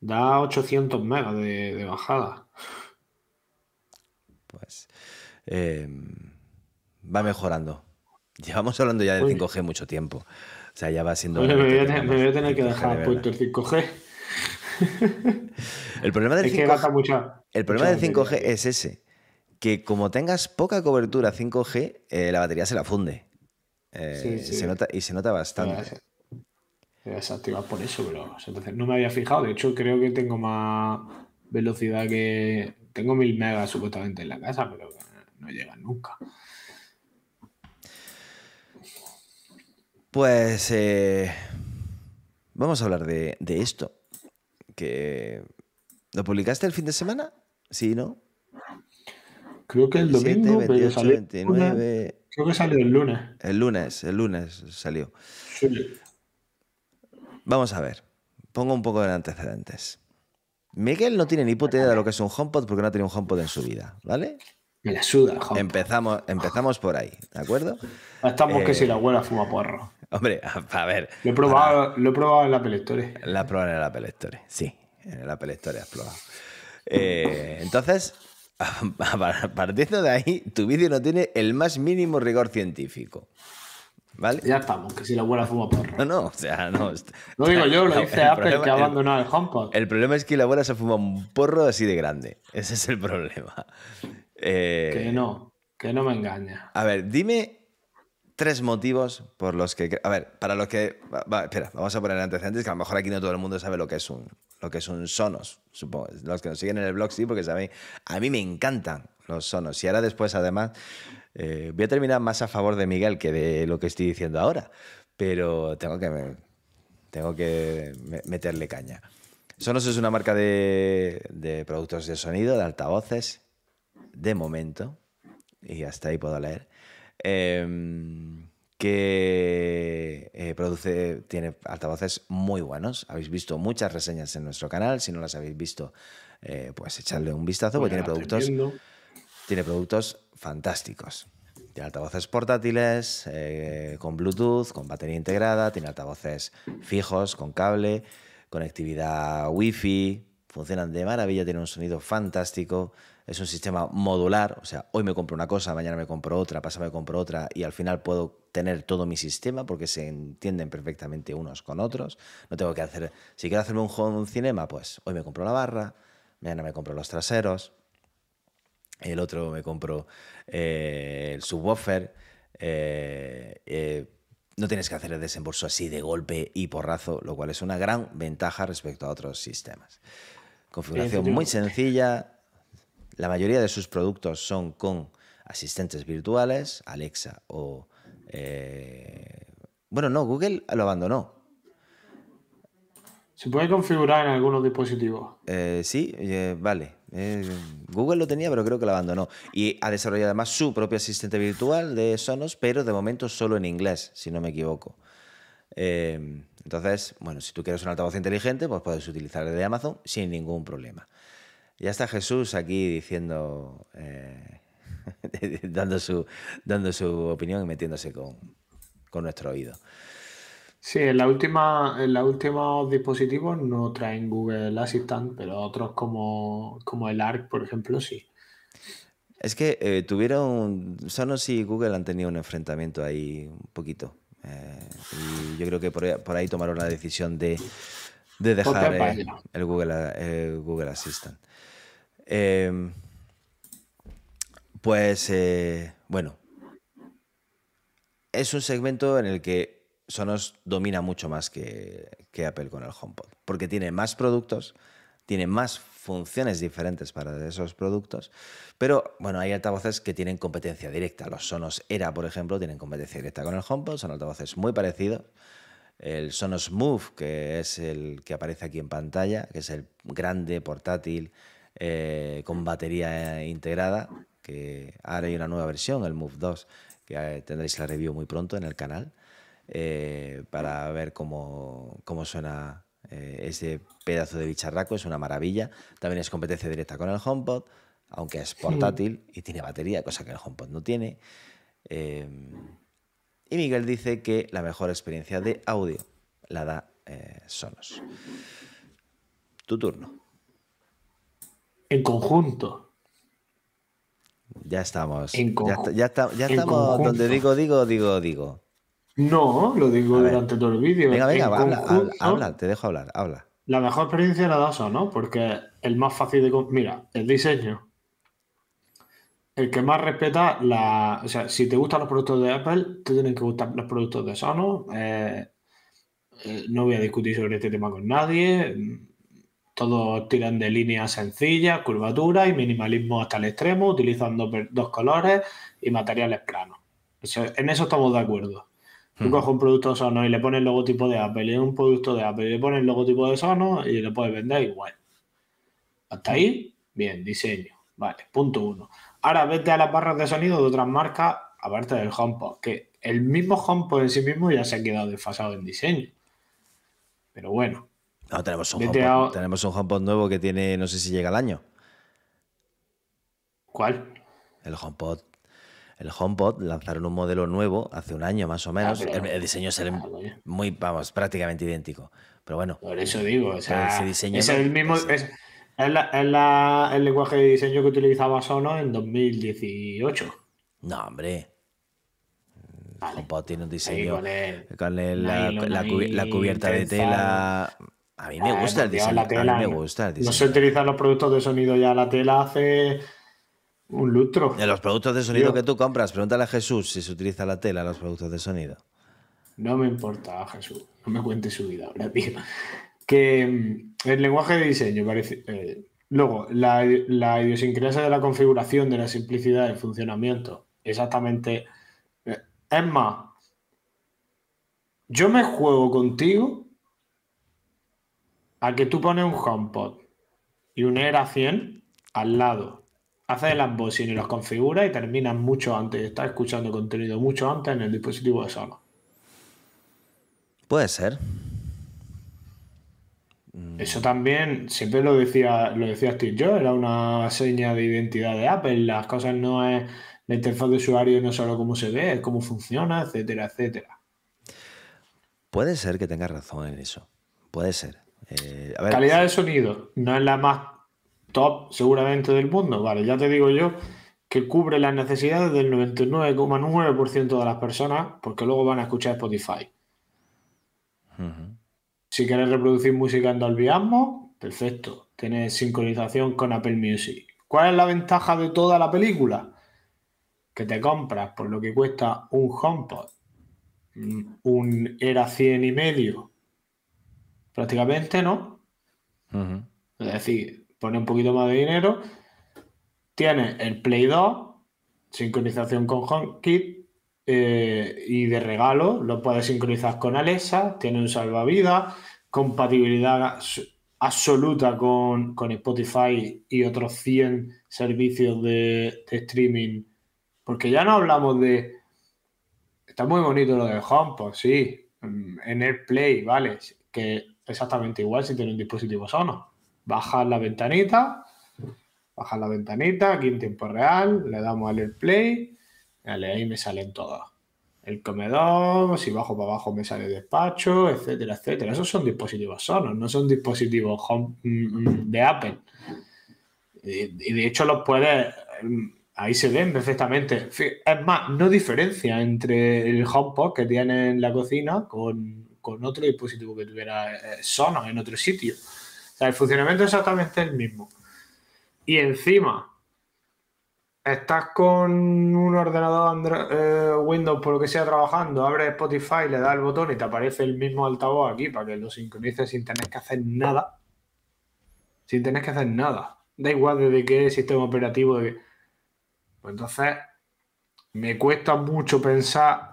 [SPEAKER 2] Da 800 megas de bajada
[SPEAKER 1] pues em, va mejorando. Llevamos hablando ya del 5G mucho tiempo. O sea, ya va siendo.
[SPEAKER 2] me, voy a, tener que dejar puesto el 5G.
[SPEAKER 1] el problema del 5G, el problema del 5G es ese: que como tengas poca cobertura 5G, eh, la batería se la funde. Eh, se nota, y se nota bastante.
[SPEAKER 2] Desactivar por eso, pero entonces no me había fijado. De hecho, creo que tengo más velocidad que, tengo mil megas supuestamente en la casa, pero no llegan nunca.
[SPEAKER 1] Pues eh, vamos a hablar de, esto. Que ¿Lo publicaste el fin de semana? Sí, ¿no?
[SPEAKER 2] Creo que el domingo, 28, 29... Creo que salió el lunes.
[SPEAKER 1] El lunes, el lunes salió. Vamos a ver. Pongo un poco de antecedentes. Miguel no tiene ni puta idea de lo que es un HomePod porque no ha tenido un HomePod en su vida, ¿vale?
[SPEAKER 2] Me la suda, HomePod.
[SPEAKER 1] Empezamos, empezamos por ahí, ¿de acuerdo?
[SPEAKER 2] Estamos que
[SPEAKER 1] Eh,
[SPEAKER 2] si la abuela fuma porro.
[SPEAKER 1] Hombre, a, a ver.
[SPEAKER 2] Lo he probado, lo he probado en la Apple Store.
[SPEAKER 1] La has probado en el Apple Store, sí. En el Apple Store has probado. Eh, entonces, a- partiendo de ahí, tu vídeo no tiene el más mínimo rigor científico. ¿Vale?
[SPEAKER 2] Ya estamos, que si la abuela fuma porro.
[SPEAKER 1] No, no, o sea, no.
[SPEAKER 2] Lo digo yo, lo dice
[SPEAKER 1] el
[SPEAKER 2] Apple
[SPEAKER 1] problema-
[SPEAKER 2] que ha
[SPEAKER 1] el-
[SPEAKER 2] abandonado el HomePod.
[SPEAKER 1] El problema es que la abuela se fuma un porro así de grande. Ese es el problema. Eh,
[SPEAKER 2] Que no, que no me engaña.
[SPEAKER 1] A ver, dime tres motivos por los que. A ver, para los que. va- va, espera, vamos a poner antecedentes, que a lo mejor aquí no todo el mundo sabe lo que es un, lo que es un Sonos. Supongo. Los que nos siguen en el blog sí, porque saben. A mí me encantan los Sonos. Y ahora después, además, eh, voy a terminar más a favor de Miguel que de lo que estoy diciendo ahora. Pero tengo que. me- tengo que me- meterle caña. Sonos es una marca de, de productos de sonido, de altavoces, de momento, y hasta ahí puedo leer, em, que eh, produce, tiene altavoces muy buenos. Habéis visto muchas reseñas en nuestro canal. Si no las habéis visto, eh, pues echarle un vistazo, porque tiene productos, tiene productos fantásticos. Tiene altavoces portátiles, eh, con Bluetooth, con batería integrada, tiene altavoces fijos, con cable, conectividad Wi-Fi, funcionan de maravilla, tiene un sonido fantástico, es un sistema modular, o sea, hoy me compro una cosa, mañana me compro otra, pasado me compro otra y al final puedo tener todo mi sistema porque se entienden perfectamente unos con otros. No tengo que hacer, si quiero hacerme un home cinema, pues hoy me compro la barra, mañana me compro los traseros, el otro me compro eh, el subwoofer. eh, eh, no tienes que hacer el desembolso así de golpe y porrazo, lo cual es una gran ventaja respecto a otros sistemas. Configuración muy sencilla. La mayoría de sus productos son con asistentes virtuales, Alexa o... eh, bueno, no, Google lo abandonó.
[SPEAKER 2] Se puede configurar en algunos dispositivos.
[SPEAKER 1] Eh, sí, eh, vale. Eh, Google lo tenía, pero creo que lo abandonó. Y ha desarrollado además su propio asistente virtual de Sonos, pero de momento solo en inglés, si no me equivoco. Eh, entonces, bueno, si tú quieres un altavoz inteligente, pues puedes utilizar el de Amazon sin ningún problema. Ya está Jesús aquí diciendo, eh, dando, su, dando su opinión y metiéndose con, con nuestro oído.
[SPEAKER 2] Sí, en la última, en los últimos dispositivos no traen Google Assistant, pero otros como, como el ARC, por ejemplo, sí.
[SPEAKER 1] Es que eh, tuvieron, Sonos y Google han tenido un enfrentamiento ahí un poquito. eh, y yo creo que por ahí, por ahí tomaron la decisión de, de dejar eh, el, Google, el Google Assistant. Eh, pues, eh, bueno, es un segmento en el que Sonos domina mucho más que, que Apple con el HomePod, porque tiene más productos, tiene más funciones diferentes para esos productos, pero bueno, hay altavoces que tienen competencia directa. Los Sonos Era, por ejemplo, tienen competencia directa con el HomePod, son altavoces muy parecidos. El Sonos Move, que es el que aparece aquí en pantalla, que es el grande, portátil, eh, con batería integrada, que ahora hay una nueva versión, el Move 2, que eh, tendréis la review muy pronto en el canal, eh, para ver cómo, cómo suena eh, ese pedazo de bicharraco, es una maravilla. También es competencia directa con el HomePod, aunque es portátil y tiene batería, cosa que el HomePod no tiene. Eh, y Miguel dice que la mejor experiencia de audio la da eh, Sonos. Tu turno.
[SPEAKER 2] En conjunto.
[SPEAKER 1] Ya estamos.
[SPEAKER 2] En
[SPEAKER 1] ya, ya está- ya
[SPEAKER 2] en
[SPEAKER 1] estamos
[SPEAKER 2] conjunto.
[SPEAKER 1] donde digo, digo, digo, digo.
[SPEAKER 2] No, lo digo
[SPEAKER 1] A ver.
[SPEAKER 2] durante todo el vídeo.
[SPEAKER 1] Venga, venga,
[SPEAKER 2] En
[SPEAKER 1] habla, habla, te dejo hablar, habla.
[SPEAKER 2] La mejor experiencia la da ¿no? Porque el más fácil de... Mira, el diseño. El que más respeta la... O sea, si te gustan los productos de Apple, te tienen que gustar los productos de Sonos. Eh, eh, no voy a discutir sobre este tema con nadie. Todos tiran de líneas sencillas, curvatura y minimalismo hasta el extremo, utilizando dos colores y materiales planos. Eso- en eso estamos de acuerdo. Tú
[SPEAKER 1] Ujú.
[SPEAKER 2] coges un producto Sonos y le pones el logotipo de Apple y un producto de Apple y le pones el logotipo de Sonos y le puedes vender igual. Hasta ahí, bien, diseño. Vale, punto uno. Ahora vete a las barras de sonido de otras marcas, aparte del HomePod, que el mismo HomePod en sí mismo ya se ha quedado desfasado en diseño. Pero bueno,
[SPEAKER 1] No, tenemos un, HomePod,
[SPEAKER 2] a-
[SPEAKER 1] tenemos un HomePod nuevo que tiene, no sé si llega al año.
[SPEAKER 2] ¿cuál?
[SPEAKER 1] El HomePod. El HomePod lanzaron un modelo nuevo hace un año más o menos.
[SPEAKER 2] Ah, pero-
[SPEAKER 1] el, el diseño es el-
[SPEAKER 2] Ah,
[SPEAKER 1] muy, vamos, prácticamente idéntico. Pero bueno,
[SPEAKER 2] Por eso digo, o sea,
[SPEAKER 1] ese diseño
[SPEAKER 2] es el mismo, es, es la- es la- el lenguaje de diseño que utilizaba Sonos en 2018.
[SPEAKER 1] no, hombre.
[SPEAKER 2] Vale.
[SPEAKER 1] HomePod tiene un
[SPEAKER 2] Ahí
[SPEAKER 1] diseño
[SPEAKER 2] con el-
[SPEAKER 1] con el- la, la cubierta de tela. A mí me gusta el diseño.
[SPEAKER 2] la
[SPEAKER 1] A
[SPEAKER 2] tela,
[SPEAKER 1] mí me
[SPEAKER 2] no-
[SPEAKER 1] gusta el
[SPEAKER 2] No se
[SPEAKER 1] diseño.
[SPEAKER 2] utilizan los productos de sonido ya la tela hace un lustro.
[SPEAKER 1] De los productos de sonido que tú compras, pregúntale a Jesús si se utiliza la tela en los productos de sonido.
[SPEAKER 2] No me importa, Jesús. No me cuente su vida ahora, tío. Que mm, el lenguaje de diseño parece. eh, luego, la, la idiosincrasia de la configuración, de la simplicidad del funcionamiento. Exactamente. eh, Es más, yo me juego contigo a que tú pones un HomePod y un Era 100 al lado. Haces el unboxing y los configuras y terminas mucho antes. Estás escuchando contenido mucho antes en el dispositivo de Sonos.
[SPEAKER 1] Puede ser.
[SPEAKER 2] Eso también, siempre lo decía, lo decía Steve Jobs, era una seña de identidad de Apple. Las cosas no es la interfaz de usuario, no solo cómo se ve, es cómo funciona, etcétera, etcétera.
[SPEAKER 1] Puede ser que tengas razón en eso. Puede ser. Eh, a ver,
[SPEAKER 2] Calidad de sonido, no es la más top seguramente del mundo. Vale, ya te digo yo que cubre las necesidades del 99,9% de las personas, porque luego van a escuchar Spotify. Si quieres reproducir música en Dolby Atmos, perfecto. Tienes sincronización con Apple Music. ¿Cuál es la ventaja de toda la película? Que te compras por lo que cuesta un HomePod, mm, un Era 100 y medio, prácticamente, ¿no? Es decir, pone un poquito más de dinero. Tiene el Play 2, sincronización con HomeKit eh, y de regalo lo puedes sincronizar con Alexa. Tiene un salvavidas, compatibilidad abs- absoluta con, con Spotify y otros 100 servicios de, de streaming. Porque ya no hablamos de. Está muy bonito lo de HomePod, sí. En AirPlay, vale. Que exactamente igual si tiene un dispositivo Sonos. Bajas la ventanita, bajas la ventanita aquí en tiempo real, le damos al AirPlay, vale, ahí me salen todos. El comedor, si bajo para abajo me sale despacho, etcétera, etcétera. Esos son dispositivos Sonos, no son dispositivos mm, mm, de Apple. Y, de hecho los puedes, mm, ahí se ven perfectamente. Es más, no diferencia entre el HomePod que tiene en la cocina con, con otro dispositivo que tuviera eh, Sonos en otro sitio. O sea, el funcionamiento es exactamente el mismo. Y encima, estás con un ordenador Andro- eh, Windows, por lo que sea, trabajando, abres Spotify, le das el botón y te aparece el mismo altavoz aquí para que lo sincronices sin tener que hacer nada. Sin tener que hacer nada. Da igual desde qué sistema operativo. de- Pues entonces, me cuesta mucho pensar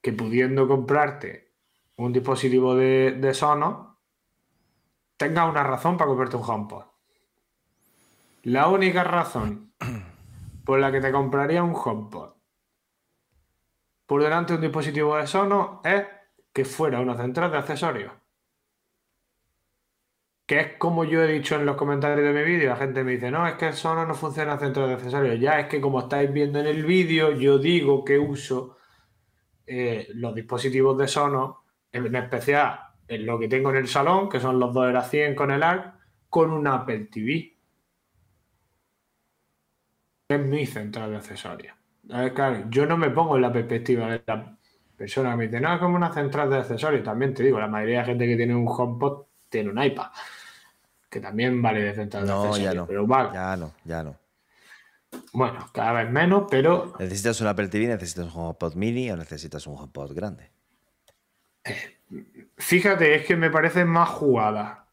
[SPEAKER 2] que pudiendo comprarte un dispositivo de, de Sonos, tengas una razón para comprarte un HomePod. La única razón por la que te compraría un HomePod por delante de un dispositivo de Sonos es que fuera una central de accesorios. Que es como yo he dicho en los comentarios de mi vídeo, la gente me dice, no, es que el Sonos no funciona en central de accesorios. Ya es que como estáis viendo en el vídeo, yo digo que uso eh, los dispositivos de Sonos, en especial en lo que tengo en el salón, que son los dos Era 100 con el ARC, con una Apple TV. Es mi central de accesorios. A ver, claro, yo no me pongo en la perspectiva de la persona que me dice, no, es como una central de accesorios. También te digo, la mayoría de gente que tiene un HomePod tiene un iPad, que también vale de central de accesorios.
[SPEAKER 1] ya no.
[SPEAKER 2] Pero vale,
[SPEAKER 1] Ya no, ya no.
[SPEAKER 2] Bueno, cada vez menos, pero
[SPEAKER 1] ¿Necesitas un Apple TV? ¿Necesitas un HomePod mini o necesitas un HomePod grande?
[SPEAKER 2] Fíjate, es que me parece más jugada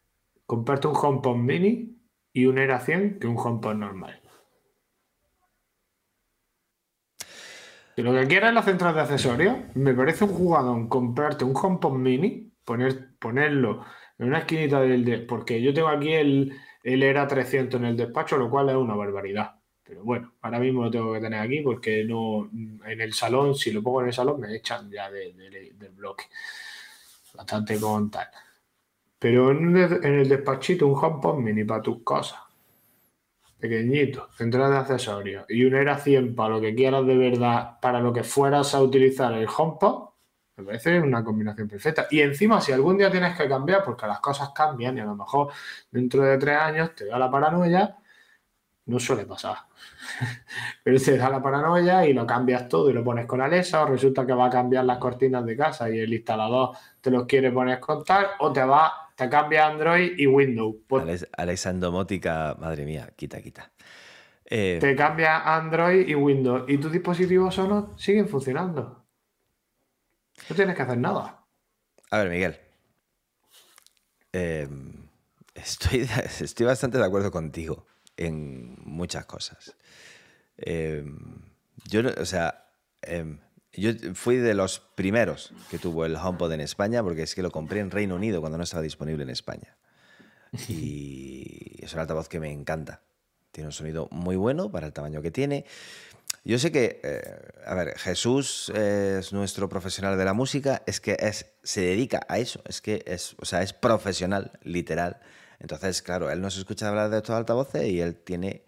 [SPEAKER 2] comprarte un HomePod mini y un Era 100 que un HomePod normal. Si lo que quieres es la central de accesorios, me parece un jugadón comprarte un HomePod mini, poner, ponerlo en una esquinita del... de- porque yo tengo aquí el, el Era 300 en el despacho, lo cual es una barbaridad. Pero bueno, ahora mismo lo tengo que tener aquí porque no en el salón, si lo pongo en el salón, me echan ya de- de- del bloque bastante con tal. Pero en, el despachito, un HomePod mini para tus cosas. pequeñito, central de accesorios, y un era 100 para lo que quieras de verdad, para lo que fueras a utilizar el HomePod, me parece una combinación perfecta. Y encima, si algún día tienes que cambiar, porque las cosas cambian y a lo mejor dentro de tres años te da la paranoia, no suele pasar. Pero te da la paranoia y lo cambias todo y lo pones con Alexa, o resulta que va a cambiar las cortinas de casa y el instalador te los quiere poner con tal, o te va, te cambia Android y Windows.
[SPEAKER 1] Pues Alexa endomótica, madre mía, quita, quita.
[SPEAKER 2] Eh, te cambia Android y Windows y tus dispositivos sonos siguen funcionando. No tienes que hacer nada.
[SPEAKER 1] A ver, Miguel. Em, estoy, estoy bastante de acuerdo contigo en muchas cosas. Em, yo, o sea, em, yo fui de los primeros que tuvo el HomePod en España porque es que lo compré en Reino Unido cuando no estaba disponible en España. Y es un altavoz que me encanta. Tiene un sonido muy bueno para el tamaño que tiene. Yo sé que, eh, a ver, Jesús es nuestro profesional de la música, es que es, se dedica a eso, es que es, o sea, es profesional, literal. Entonces, claro, él nos escucha hablar de estos altavoces y él tiene...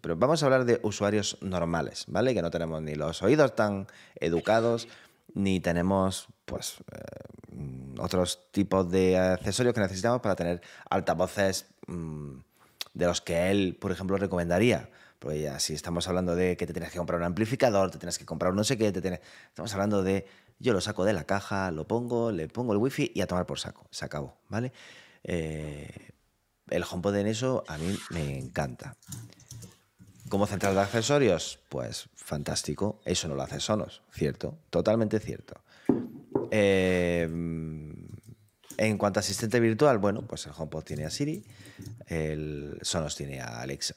[SPEAKER 1] Pero vamos a hablar de usuarios normales, ¿vale? Que no tenemos ni los oídos tan educados, ni tenemos, pues, eh, otros tipos de accesorios que necesitamos para tener altavoces mm, de los que él, por ejemplo, recomendaría. Porque ya si estamos hablando de que te tienes que comprar un amplificador, te tienes que comprar un no sé qué, te tienes... estamos hablando de yo lo saco de la caja, lo pongo, le pongo el wifi y a tomar por saco. Se acabó, ¿vale? Eh, el HomePod en eso a mí me encanta. Como central de accesorios, pues fantástico. Eso no lo hace Sonos, cierto, totalmente cierto. Eh, en cuanto a asistente virtual, bueno, pues el HomePod tiene a Siri, el Sonos tiene a Alexa.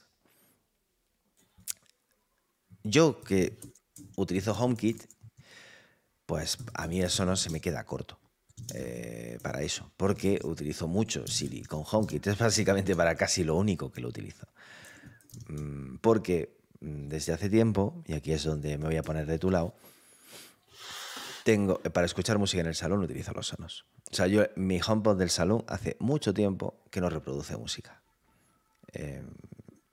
[SPEAKER 1] Yo que utilizo HomeKit, pues a mí eso no se me queda corto. Eh, para eso, porque utilizo mucho Siri con HomeKit. Es básicamente para casi lo único que lo utilizo. Mm, porque mm, desde hace tiempo, y aquí es donde me voy a poner de tu lado, tengo, eh, para escuchar música en el salón utilizo los sonos. O sea, yo, mi HomePod del salón hace mucho tiempo que no reproduce música. Eh,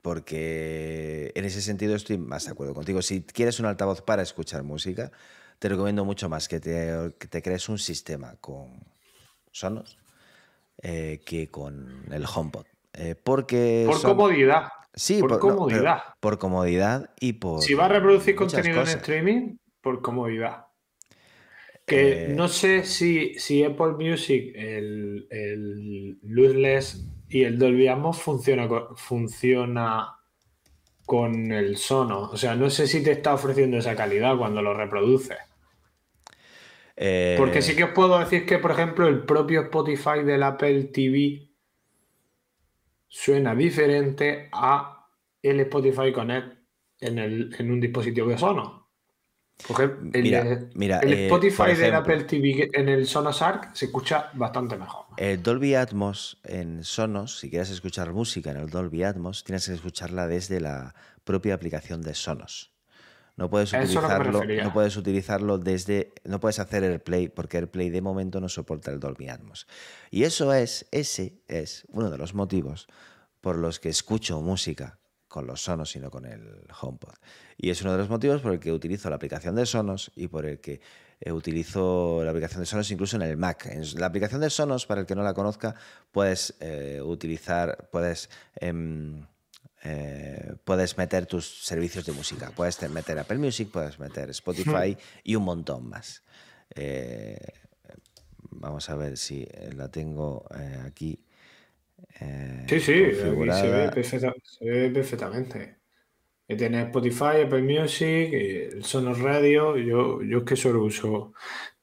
[SPEAKER 1] porque en ese sentido estoy más de acuerdo contigo. Si quieres un altavoz para escuchar música, te recomiendo mucho más que te, te crees un sistema con Sonos eh, que con el HomePod. Eh, porque
[SPEAKER 2] por comodidad.
[SPEAKER 1] Sí, por, comodidad. por comodidad y por.
[SPEAKER 2] Si va a reproducir contenido en streaming, por comodidad. Que eh, no sé si, si Apple Music, el, el y el Dolby Atmos funciona, funciona con el sono. O sea, no sé si te está ofreciendo esa calidad cuando lo reproduces. Porque sí que os puedo decir que, por ejemplo, el propio Spotify del Apple TV suena diferente a el Spotify Connect en, el, en un dispositivo de Sonos. el,
[SPEAKER 1] mira,
[SPEAKER 2] el eh, Spotify del Apple TV en el Sonos Arc se escucha bastante mejor.
[SPEAKER 1] El Dolby Atmos en Sonos, si quieres escuchar música en el Dolby Atmos, tienes que escucharla desde la propia aplicación de Sonos. No puedes utilizarlo, no puedes utilizarlo desde, no puedes hacer AirPlay porque AirPlay de momento no soporta el Dolby Atmos. Y eso es, ese es uno de los motivos por los que escucho música con los Sonos y no con el HomePod. Y es uno de los motivos por el que utilizo la aplicación de Sonos y por el que eh, utilizo la aplicación de Sonos incluso en el Mac. En la aplicación de Sonos, para el que no la conozca, puedes eh, utilizar, puedes em, eh, puedes meter tus servicios de música. Puedes meter Apple Music, puedes meter Spotify y un montón más. Eh, vamos a ver si la tengo eh, aquí.
[SPEAKER 2] sí, sí, se, ve perfectamente. Tiene Spotify, Apple Music, el Sonos Radio. Yo, yo es que solo uso.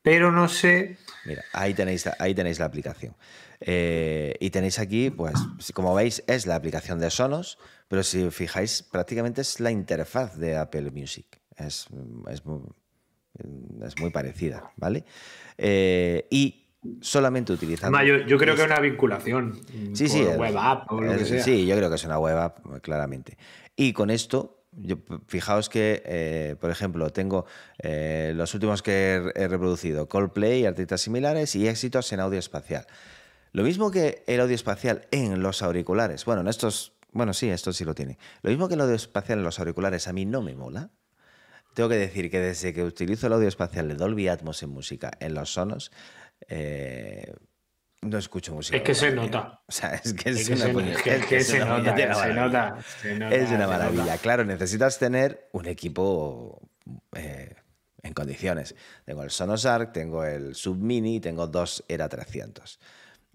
[SPEAKER 2] Pero no sé.
[SPEAKER 1] Mira, ahí tenéis, ahí tenéis la aplicación. y tenéis aquí, pues, como veis, es la aplicación de Sonos pero si os fijáis, prácticamente es la interfaz de Apple Music. Es, es, muy, parecida, ¿vale? Eh, y solamente utilizando.
[SPEAKER 2] yo, creo que es una vinculación. Sí, sí. Web app o lo que sea.
[SPEAKER 1] Sí, yo creo que es una web app, claramente. Y con esto, fijaos que, eh, por ejemplo, tengo eh, los últimos que he, reproducido: Coldplay, artistas similares y éxitos en audio espacial. Lo mismo que el audio espacial en los auriculares. Bueno, en estos Bueno, sí, esto sí lo tiene. Lo mismo que el audio espacial en los auriculares a mí no me mola. Tengo que decir que desde que utilizo el audio espacial de Dolby Atmos en música en los sonos, eh, no escucho música.
[SPEAKER 2] Es que se nota.
[SPEAKER 1] O sea, es que es, una maravilla. Es una maravilla. Claro, necesitas tener un equipo eh, en condiciones. Tengo el Sonos Arc, tengo el Submini, tengo dos Era 300.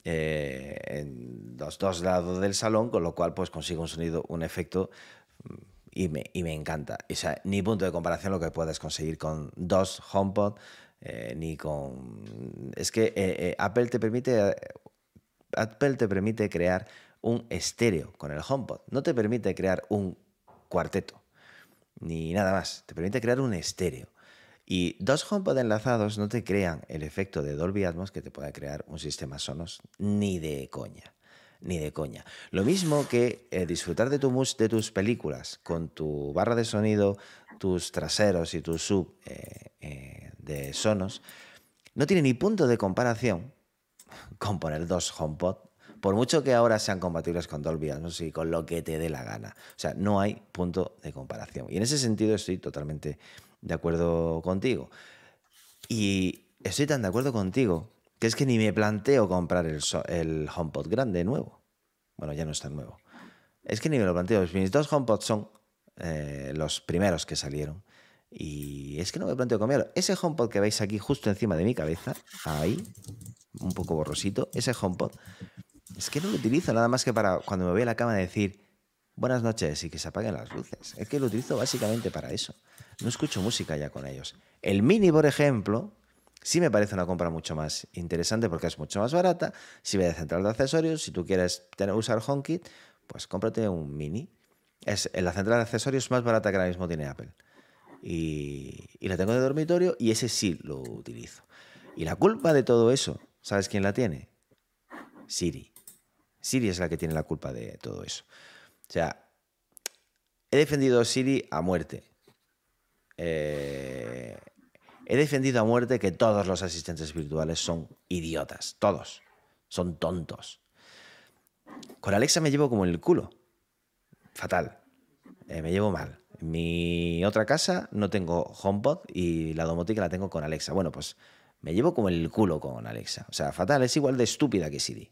[SPEAKER 1] eh, en los dos lados del salón, con lo cual pues consigo un sonido, un efecto mm, y me, y me encanta. O sea, ni punto de comparación lo que puedes conseguir con dos HomePod, eh, ni con... Es que eh, eh, Apple te permite... Apple te permite crear un estéreo con el HomePod. No te permite crear un cuarteto, ni nada más. Te permite crear un estéreo. Y dos HomePod enlazados no te crean el efecto de Dolby Atmos que te pueda crear un sistema Sonos ni de coña. Ni de coña. Lo mismo que eh, disfrutar de, tu mus de tus películas con tu barra de sonido, tus traseros y tu sub eh, eh, de Sonos, no tiene ni punto de comparación con poner dos HomePod, por mucho que ahora sean compatibles con Dolby Atmos y con lo que te dé la gana. O sea, no hay punto de comparación. Y en ese sentido estoy totalmente de acuerdo contigo. Y estoy tan de acuerdo contigo que es que ni me planteo comprar el, el HomePod grande nuevo. Bueno, ya no es tan nuevo. Es que ni me lo planteo. Mis dos HomePods son eh, los primeros que salieron. Y es que no me planteo cambiarlo. Ese HomePod que veis aquí justo encima de mi cabeza, ahí, un poco borrosito, ese HomePod, es que no lo utilizo nada más que para cuando me voy a la cama decir buenas noches y que se apaguen las luces. Es que lo utilizo básicamente para eso. No escucho música ya con ellos. El Mini, por ejemplo, sí me parece una compra mucho más interesante porque es mucho más barata. Si ve de central de accesorios, si tú quieres tener, usar HomeKit, pues cómprate un Mini. Es la central de accesorios más barata que ahora mismo tiene Apple. Y, y la tengo de dormitorio y ese sí lo utilizo. Y la culpa de todo eso, ¿sabes quién la tiene? Siri. Siri es la que tiene la culpa de todo eso. O sea, he defendido a Siri a muerte. Eh, he defendido a muerte que todos los asistentes virtuales son idiotas. Todos. Son tontos. Con Alexa me llevo como el culo. Fatal. Eh, me llevo mal. En mi otra casa no tengo HomePod y la domótica la tengo con Alexa. Bueno, pues me llevo como el culo con Alexa. O sea, fatal. Es igual de estúpida que Siri.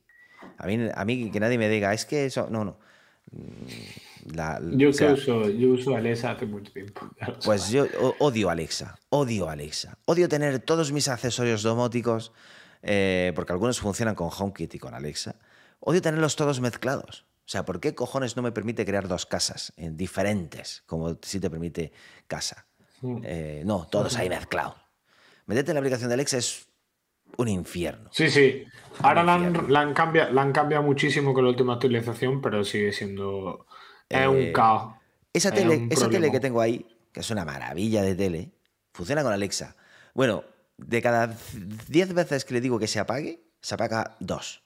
[SPEAKER 1] A mí, a mí que nadie me diga, es que eso... No, no. La-
[SPEAKER 2] Yo,
[SPEAKER 1] o sea,
[SPEAKER 2] que uso, yo uso Alexa hace mucho tiempo.
[SPEAKER 1] pues yo odio Alexa, odio Alexa. Odio tener todos mis accesorios domóticos, eh, porque algunos funcionan con HomeKit y con Alexa. Odio tenerlos todos mezclados. O sea, ¿por qué cojones no me permite crear dos casas en diferentes, como si te permite casa? Eh, no, todos ahí mezclados. Meterte en la aplicación de Alexa es un infierno.
[SPEAKER 2] Sí, sí. Ahora la han, la han cambiado, la han cambiado muchísimo con la última actualización, pero sigue siendo. Es
[SPEAKER 1] Eh,
[SPEAKER 2] un caos.
[SPEAKER 1] Esa
[SPEAKER 2] Es
[SPEAKER 1] tele,
[SPEAKER 2] un
[SPEAKER 1] esa tele que tengo ahí, que es una maravilla de tele, funciona con Alexa. Bueno, de cada 10 veces que le digo que se apague, se apaga dos.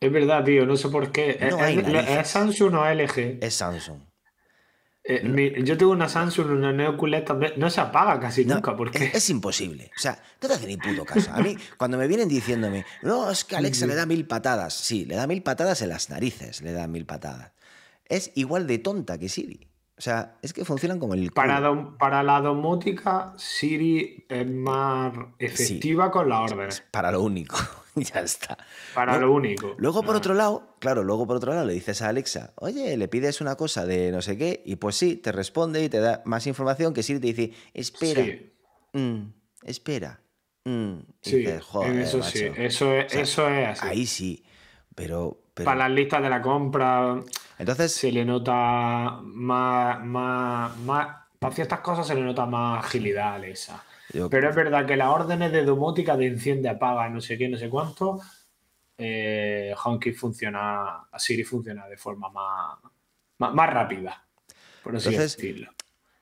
[SPEAKER 2] Es verdad, tío, no sé por qué.
[SPEAKER 1] No
[SPEAKER 2] ¿Es. ¿es Samsung o LG?
[SPEAKER 1] Es Samsung.
[SPEAKER 2] Eh, mi- yo tengo una Samsung, una Neo QLED también. No se apaga casi
[SPEAKER 1] No,
[SPEAKER 2] nunca. ¿Por
[SPEAKER 1] es, imposible. O sea, no te hace ni puto caso. A mí, cuando me vienen diciéndome, no, es que Alexa le da mil patadas. Sí, le da mil patadas en las narices, le da mil patadas. Es igual de tonta que Siri. O sea, es que funcionan como el
[SPEAKER 2] Para, dom- para la domótica, Siri es más efectiva con las órdenes.
[SPEAKER 1] Para lo único. ya está.
[SPEAKER 2] Para lo único.
[SPEAKER 1] Luego, por
[SPEAKER 2] Ah.
[SPEAKER 1] otro lado, claro, luego por otro lado le dices a Alexa, oye, le pides una cosa de no sé qué, y pues sí, te responde y te da más información que Siri te dice, espera,
[SPEAKER 2] Sí,
[SPEAKER 1] mm, espera. mm", y
[SPEAKER 2] sí,
[SPEAKER 1] dices, "Joder,
[SPEAKER 2] en eso sí.
[SPEAKER 1] macho".
[SPEAKER 2] Eso es,
[SPEAKER 1] O sea,
[SPEAKER 2] eso es así.
[SPEAKER 1] Ahí sí, pero... pero-
[SPEAKER 2] Para las listas de la compra
[SPEAKER 1] Entonces,
[SPEAKER 2] se le nota más, más, más- Para ciertas cosas se le nota más agilidad a Alexa.
[SPEAKER 1] Yo-
[SPEAKER 2] Pero es verdad que las órdenes de domótica de enciende, apaga, no sé qué, no sé cuánto, eh, HomeKit funciona, Siri funciona de forma más, más, más rápida, por así
[SPEAKER 1] Entonces,
[SPEAKER 2] decirlo.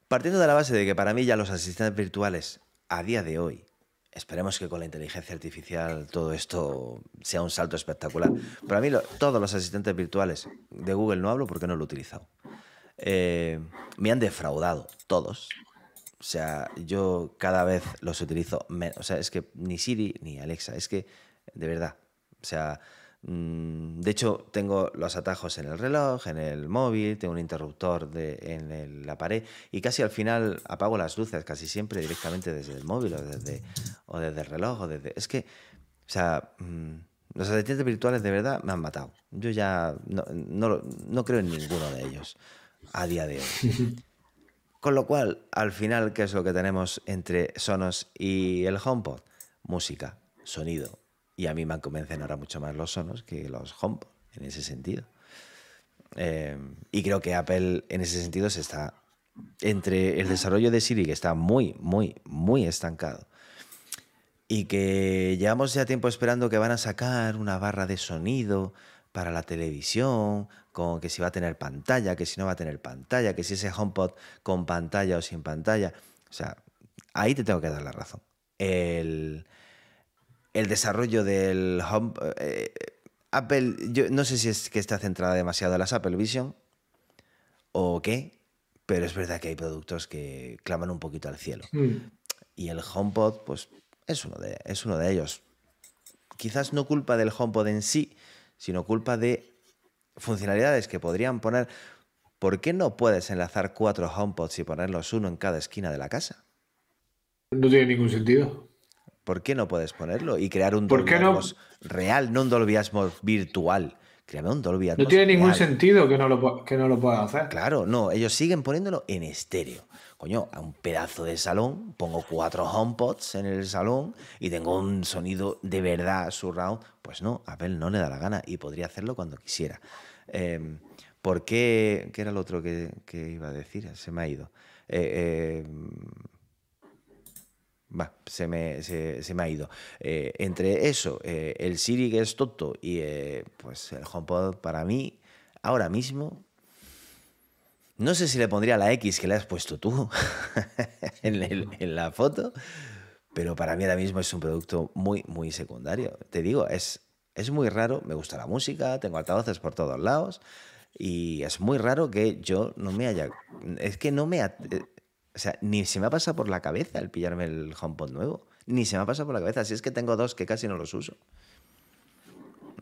[SPEAKER 1] partiendo de la base de que para mí ya los asistentes virtuales a día de hoy, esperemos que con la inteligencia artificial todo esto sea un salto espectacular. Para mí lo- todos los asistentes virtuales de Google no hablo porque no lo he utilizado. eh, me han defraudado todos. O sea, yo cada vez los utilizo menos. O sea, es que ni Siri ni Alexa, es que de verdad. O sea, mm, de hecho, tengo los atajos en el reloj, en el móvil, tengo un interruptor de, en la pared y casi al final apago las luces, casi siempre directamente desde el móvil o desde, o desde el reloj. O desde, es que, o sea, mm, los asistentes virtuales de verdad me han matado. Yo ya no, no, no creo en ninguno de ellos a día de hoy. Con lo cual, al final, ¿qué es lo que tenemos entre Sonos y el HomePod? Música, sonido. Y a mí me convencen ahora mucho más los Sonos que los HomePod, en ese sentido. Eh, y creo que Apple, en ese sentido, se está entre el desarrollo de Siri, que está muy, muy, muy estancado, y que llevamos ya tiempo esperando que van a sacar una barra de sonido para la televisión, con que si va a tener pantalla, que si no va a tener pantalla, que si ese HomePod con pantalla o sin pantalla. O sea, ahí te tengo que dar la razón. El, desarrollo del Home... Eh, Apple, yo no sé si es que está centrada demasiado en las Apple Vision o qué, pero es verdad que hay productos que claman un poquito al cielo. Y el HomePod, pues, es uno, de, es uno de ellos. Quizás no culpa del HomePod en sí, sino culpa de funcionalidades que podrían poner. ¿Por qué no puedes enlazar cuatro HomePods y ponerlos uno en cada esquina de la casa?
[SPEAKER 2] No tiene ningún sentido.
[SPEAKER 1] ¿Por qué no puedes ponerlo y crear un Dolby Atmos real, no un Dolby Atmos virtual? Créame un Dolby Atmos
[SPEAKER 2] No tiene ningún sentido que no, lo, que no lo puedas hacer.
[SPEAKER 1] Claro, no, ellos siguen poniéndolo en estéreo. Coño, a un pedazo de salón pongo cuatro HomePods en el salón y tengo un sonido de verdad surround. Pues no, Apple no le da la gana y podría hacerlo cuando quisiera. Em, ¿Por qué? ¿Qué era lo otro que, iba a decir? Se me ha ido. Eh, em, se me, se, me, ha ido. Eh, entre eso, eh, el Siri que es tonto y pues el HomePod para mí, ahora mismo, no sé si le pondría la X que le has puesto tú en, la foto, pero para mí ahora mismo es un producto muy, muy secundario. Te digo, es, es muy raro, me gusta la música, tengo altavoces por todos lados y es muy raro que yo no me haya... Es que no me... o sea, ni se me ha pasado por la cabeza el pillarme el HomePod nuevo. Ni se me ha pasado por la cabeza. Si es que tengo dos que casi no los uso.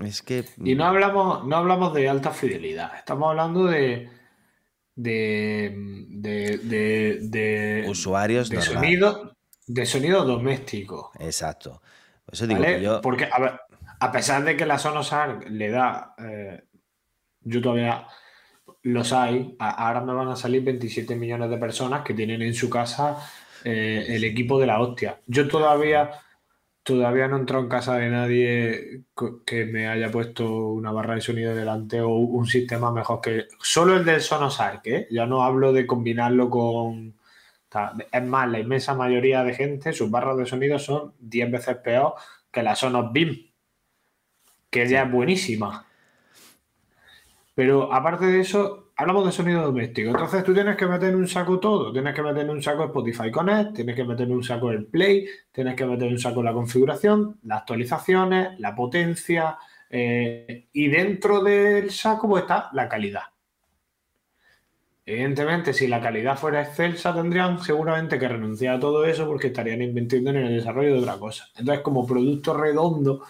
[SPEAKER 1] Es que...
[SPEAKER 2] Y no hablamos, no hablamos de alta fidelidad. Estamos hablando de de, de,
[SPEAKER 1] usuarios
[SPEAKER 2] de sonido de sonido doméstico.
[SPEAKER 1] Exacto.
[SPEAKER 2] eso digo Porque, a, pesar de que la Sonos Arc le da, eh, yo todavía los hay, ahora me van a salir 27 millones de personas que tienen en su casa eh, el equipo de la hostia. Yo todavía Todavía no he entrado en casa de nadie que me haya puesto una barra de sonido delante o un sistema mejor que. Solo el del Sonos Arc, ¿eh? Ya no hablo de combinarlo con. Es más, la inmensa mayoría de gente, sus barras de sonido son 10 veces peor que la Sonos BIM, que ya es buenísima. Pero aparte de eso, hablamos de sonido doméstico. Entonces tú tienes que meter en un saco todo. Tienes que meter en un saco Spotify Connect, tienes que meter en un saco el Play, tienes que meter en un saco la configuración, las actualizaciones, la potencia. Eh, y dentro del saco pues, está la calidad. Evidentemente, si la calidad fuera excelsa, tendrían seguramente que renunciar a todo eso porque estarían invirtiendo en el desarrollo de otra cosa. Entonces, como producto redondo,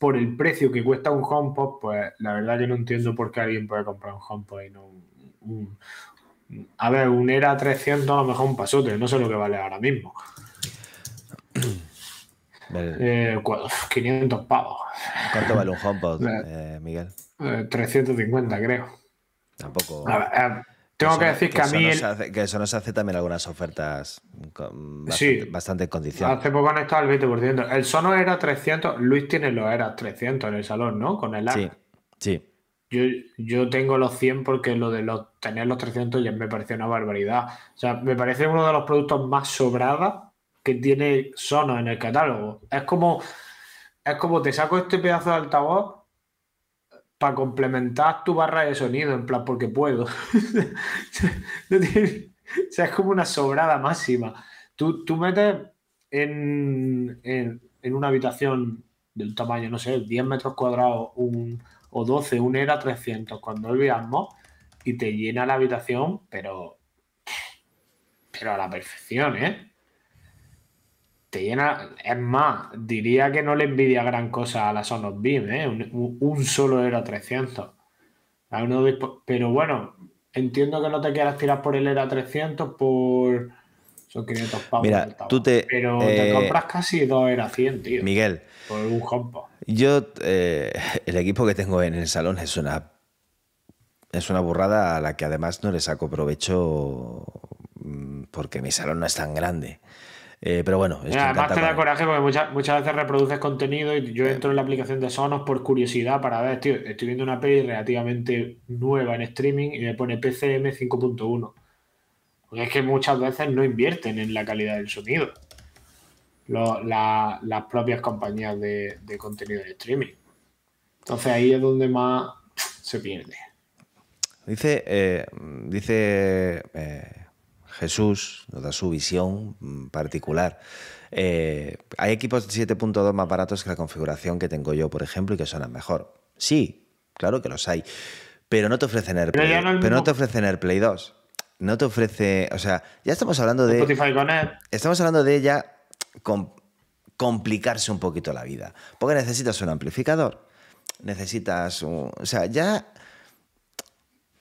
[SPEAKER 2] por el precio que cuesta un HomePod, pues la verdad yo no entiendo por qué alguien puede comprar un HomePod y no un, a ver, un ERA 300 a lo mejor un pasote, no sé lo que vale ahora mismo. 500 eh, pavos.
[SPEAKER 1] ¿Cuánto vale un HomePod, eh, eh Miguel?
[SPEAKER 2] 350 creo.
[SPEAKER 1] Tampoco.
[SPEAKER 2] Tengo que, decir que, a mí.
[SPEAKER 1] que eso nos hace también algunas ofertas bastante,
[SPEAKER 2] sí,
[SPEAKER 1] bastante en condición.
[SPEAKER 2] Hace poco han estado el 20%. El Sono era 300. Luis tiene los era 300 en el salón, ¿no? Con el
[SPEAKER 1] Sí, sí.
[SPEAKER 2] Yo, yo, tengo los 100 porque lo de los, tener los 300 ya me parece una barbaridad. O sea, me parece uno de los productos más sobrados que tiene Sono en el catálogo. Es como, es como te saco este pedazo de altavoz para complementar tu barra de sonido, en plan, porque puedo. o sea, es como una sobrada máxima. Tú, tú metes en, una habitación del tamaño, no sé, 10 metros cuadrados un, o 12, un ERA 300 cuando olvidamos y te llena la habitación, pero, pero a la perfección, ¿eh? Te llena. Es más, diría que no le envidia gran cosa a la Sonos Beam, ¿eh? Un, solo era 300. Pero bueno, entiendo que no te quieras tirar por el ERA 300 por. Son 500 pavos.
[SPEAKER 1] Mira, tú te.
[SPEAKER 2] Pero te
[SPEAKER 1] eh,
[SPEAKER 2] compras casi dos ERA 100, tío.
[SPEAKER 1] Miguel.
[SPEAKER 2] Por un HomePod.
[SPEAKER 1] Yo, eh, el equipo que tengo en el salón es una. Es una burrada a la que además no le saco provecho mm, porque mi salón no es tan grande. Eh, pero bueno,
[SPEAKER 2] es además te da coraje porque muchas, muchas veces reproduces contenido y yo entro en la aplicación de Sonos por curiosidad para ver, tío, estoy viendo una peli relativamente nueva en streaming y me pone PCM 5.1. Porque es que muchas veces no invierten en la calidad del sonido. las propias compañías de, contenido de streaming. Entonces ahí es donde más se pierde.
[SPEAKER 1] Dice, eh, dice eh, Jesús nos da su visión mm, particular. Eh, hay equipos de 7.2 más baratos que la configuración que tengo yo, por ejemplo, y que suenan mejor. Sí, claro que los hay. Pero no te ofrecen AirPlay, pero, no, te ofrecen AirPlay 2. No te ofrece, o sea, ya estamos hablando de
[SPEAKER 2] Spotify con
[SPEAKER 1] Estamos hablando de ella complicarse un poquito la vida, porque necesitas un amplificador, necesitas un, o sea, ya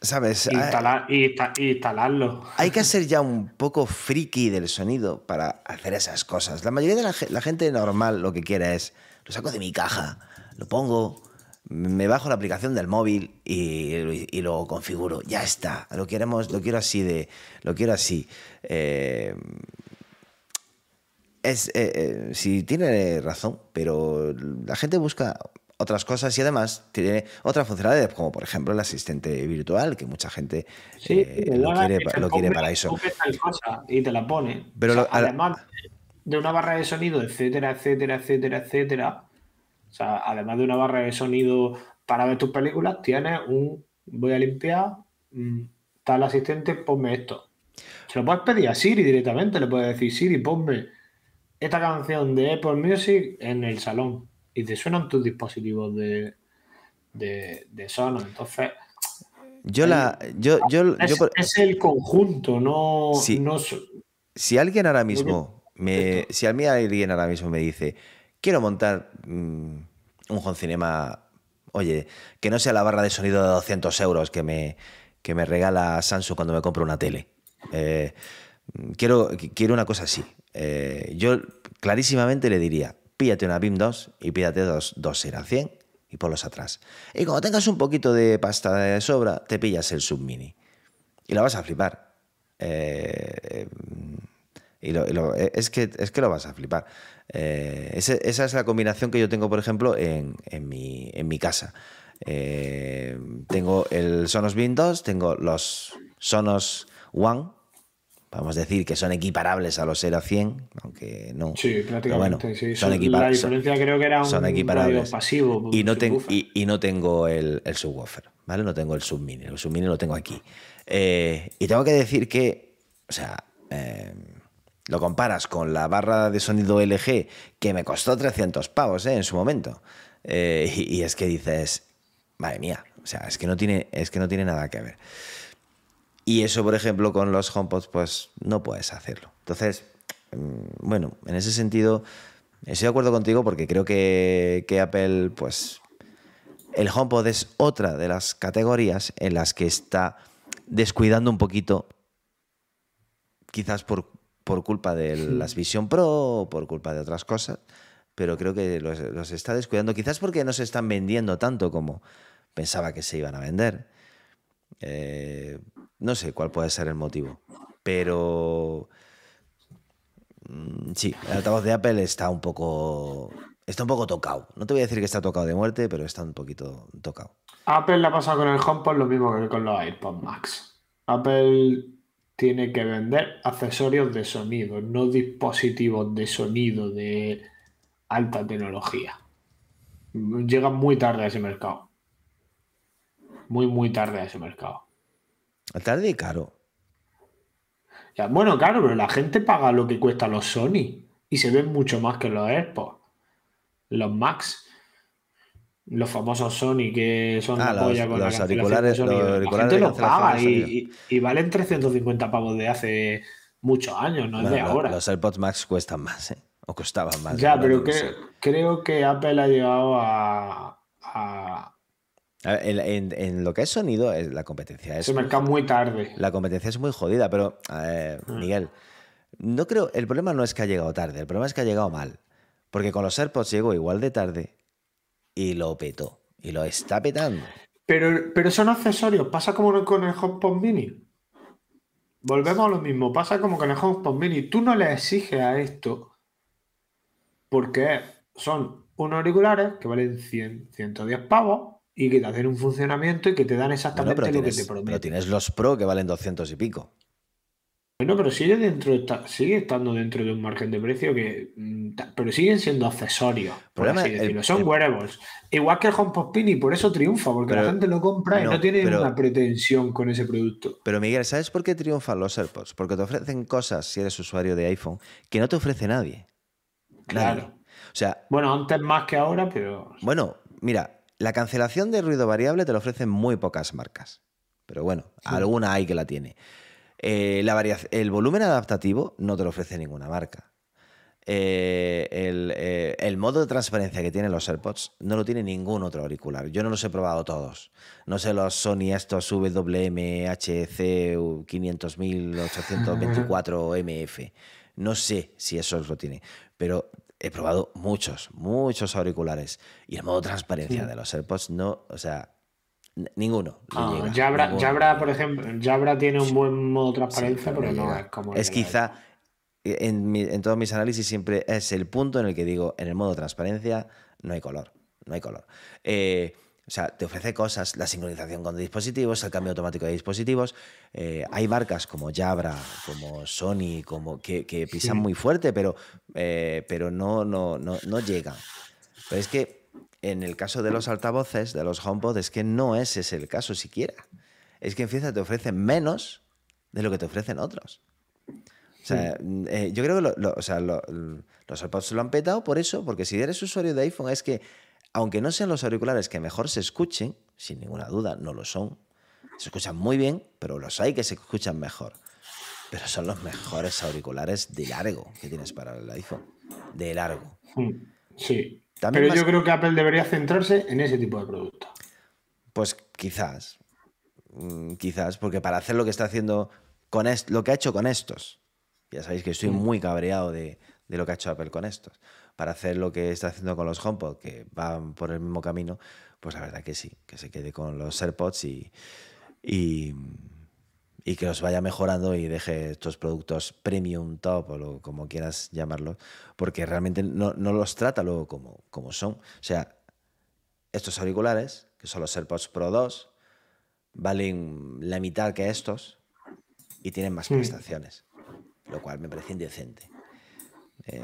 [SPEAKER 1] ¿Sabes?
[SPEAKER 2] Instalar, instalarlo.
[SPEAKER 1] Hay que ser ya un poco friki del sonido para hacer esas cosas. La mayoría de la, gente normal lo que quiere es, lo saco de mi caja, lo pongo, me bajo la aplicación del móvil y, lo configuro. Ya está. Lo queremos, lo quiero así de, lo quiero así. Eh, es, eh, eh, si tiene razón, pero la gente busca otras cosas y además tiene otras funcionalidades, como por ejemplo el asistente virtual, que mucha gente eh, lo, quiere, para eso.
[SPEAKER 2] Y te la pone. Pero además de una barra de sonido, etcétera, etcétera, etcétera, etcétera. O sea, además de una barra de sonido para ver tus películas, tienes un voy a limpiar, mm, tal asistente, ponme esto. Se lo puedes pedir a Siri directamente, le puedes decir, Siri, ponme esta canción de Apple Music en el salón y te suenan tus dispositivos de, de, Sonos. Entonces.
[SPEAKER 1] Yo la. Yo, yo,
[SPEAKER 2] es, el conjunto, no.
[SPEAKER 1] Si,
[SPEAKER 2] no,
[SPEAKER 1] si alguien ahora mismo. Me, si a mí alguien ahora mismo me dice, quiero montar mm, un home cinema, oye, que no sea la barra de sonido de 200 euros que me, que me regala Samsung cuando me compro una tele. Eh, quiero, quiero una cosa así. Eh, yo clarísimamente le diría, pídate una BIM 2 y pídate dos, dos Sera 100 y ponlos atrás. Y cuando tengas un poquito de pasta de sobra, te pillas el Submini. Y lo vas a flipar. Eh, y es, que, es que lo vas a flipar. Eh, esa es la combinación que yo tengo, por ejemplo, en, mi, en mi, casa. Eh, tengo el Sonos BIM 2, tengo los Sonos One, Vamos a decir que son equiparables a los Era 100, aunque no.
[SPEAKER 2] Sí, prácticamente. sí. Son, la diferencia creo que era un son equiparables. pasivo.
[SPEAKER 1] Y no, y, no, tengo el, el, subwoofer, ¿vale? No tengo el submini. El submini lo tengo aquí. Eh, y tengo que decir que, o sea, eh, lo comparas con la barra de sonido LG que me costó 300 pavos ¿eh? en su momento. Y, y, es que dices, madre mía, o sea, es que no tiene, es que no tiene nada que ver. Y eso, por ejemplo, con los HomePods, pues no puedes hacerlo. Entonces, mm, bueno, en ese sentido, estoy de acuerdo contigo porque creo que, Apple, pues, el HomePod es otra de las categorías en las que está descuidando un poquito, quizás por, por culpa de las Vision Pro o por culpa de otras cosas, pero creo que los, los está descuidando, quizás porque no se están vendiendo tanto como pensaba que se iban a vender. Eh, no sé cuál puede ser el motivo, pero mm, sí, el altavoz de Apple está un poco está un poco tocado. No te voy a decir que está tocado de muerte, pero está un poquito tocado.
[SPEAKER 2] Apple le ha pasado con el HomePod lo mismo que con los AirPods Max. Apple tiene que vender accesorios de sonido, no dispositivos de sonido de alta tecnología. Llegan muy tarde a ese mercado. Muy, muy tarde a ese mercado.
[SPEAKER 1] Tarde y caro.
[SPEAKER 2] Ya, bueno, claro, pero la gente paga lo que cuesta los Sony y se ven mucho más que los AirPods. Los Max. Los famosos Sony que son
[SPEAKER 1] ah, la polla con los auriculares,
[SPEAKER 2] los auriculares la gente los paga y, y, valen 350 pavos de hace muchos años, no es de ahora.
[SPEAKER 1] Los AirPods Max cuestan más, ¿eh? o costaban más.
[SPEAKER 2] Ya, pero que, creo que Apple ha llegado A
[SPEAKER 1] ver, En, lo que es sonido, la competencia es
[SPEAKER 2] ese mercado muy tarde.
[SPEAKER 1] La competencia es muy jodida, pero
[SPEAKER 2] Mm.
[SPEAKER 1] Miguel, no creo. El problema no es que ha llegado tarde, el problema es que ha llegado mal. Porque con los AirPods llegó igual de tarde y lo petó. Y lo está petando.
[SPEAKER 2] Pero, pero son accesorios, pasa como con el HomePod Mini. Volvemos a lo mismo, pasa como con el HomePod Mini. Tú no le exiges a esto porque son unos auriculares que valen 100, 110 pavos y que te hacen un funcionamiento y que te dan exactamente
[SPEAKER 1] pero,
[SPEAKER 2] lo que te
[SPEAKER 1] pero
[SPEAKER 2] prometen.
[SPEAKER 1] tienes los Pro que valen 200 y pico.
[SPEAKER 2] Bueno, pero sigue dentro, está- sigue estando dentro de un margen de precio que. mm, Pero siguen siendo accesorios, por
[SPEAKER 1] Problema-
[SPEAKER 2] así
[SPEAKER 1] el-
[SPEAKER 2] decirlo. Son
[SPEAKER 1] el-
[SPEAKER 2] wearables. Igual que el HomePod Mini, por eso triunfa, porque
[SPEAKER 1] Pero-
[SPEAKER 2] la gente lo compra y
[SPEAKER 1] no,
[SPEAKER 2] no tiene
[SPEAKER 1] pero-
[SPEAKER 2] una pretensión con ese producto.
[SPEAKER 1] Pero Miguel, ¿sabes por qué triunfan los AirPods? Porque te ofrecen cosas, si eres usuario de iPhone, que no te ofrece nadie. Nadie.
[SPEAKER 2] Claro.
[SPEAKER 1] O sea,
[SPEAKER 2] Bueno, antes más que ahora, pero.
[SPEAKER 1] Bueno, mira, la cancelación de ruido variable te lo ofrecen muy pocas marcas. Pero bueno, alguna hay que la tiene. Eh, la el volumen adaptativo no te lo ofrece ninguna marca. Eh, el, eh, el modo de transparencia que tienen los AirPods no lo tiene ningún otro auricular. Yo no los he probado todos. No sé los Sony estos WMHC 500.824 MF. No sé si esos lo tiene. Pero he probado muchos, muchos auriculares. Y el modo transparencia
[SPEAKER 2] Sí.
[SPEAKER 1] de los AirPods no, o sea, ninguno.
[SPEAKER 2] Ah,
[SPEAKER 1] llega,
[SPEAKER 2] Jabra,
[SPEAKER 1] ninguno
[SPEAKER 2] Jabra, por ejemplo, Jabra tiene un buen modo transparencia,
[SPEAKER 1] Sí,
[SPEAKER 2] pero no
[SPEAKER 1] llega.
[SPEAKER 2] es como.
[SPEAKER 1] Es quizá, en, mi- en todos mis análisis siempre es el punto en el que digo, en el modo transparencia no hay color, no hay color. Eh, o sea, te ofrece cosas, la sincronización con dispositivos, el cambio automático de dispositivos. Eh, hay marcas como Jabra, como Sony, como que, que pisan
[SPEAKER 2] Sí.
[SPEAKER 1] muy fuerte, pero, eh, pero no, no, no, no llegan. Pero es que en el caso de los altavoces, de los HomePod, es que no es ese el caso siquiera. Es que en Fiesta te ofrecen menos de lo que te ofrecen otros. O sea, mm, eh, yo creo que lo- lo- o sea, lo- los AirPods lo han petado por eso, porque si eres usuario de iPhone es que, aunque no sean los auriculares que mejor se escuchen, sin ninguna duda, no lo son. Se escuchan muy bien, pero los hay que se escuchan mejor. Pero son los mejores auriculares de largo que tienes para el iPhone. De largo.
[SPEAKER 2] Sí.
[SPEAKER 1] También
[SPEAKER 2] pero yo creo que Apple debería centrarse en ese tipo de productos.
[SPEAKER 1] Pues quizás. Mm, Quizás, porque para hacer lo que está haciendo con lo que ha hecho con estos, ya sabéis que estoy muy cabreado de, de lo que ha hecho Apple con estos. Para hacer lo que está haciendo con los HomePod, que van por el mismo camino, pues la verdad que sí, que se quede con los AirPods y, y, y que los vaya mejorando y deje estos productos premium top o lo- como quieras llamarlos, porque realmente no, no los trata luego como, como son. O sea, estos auriculares, que son los AirPods Pro 2, valen la mitad que estos y tienen más prestaciones, lo cual me parece indecente. Eh,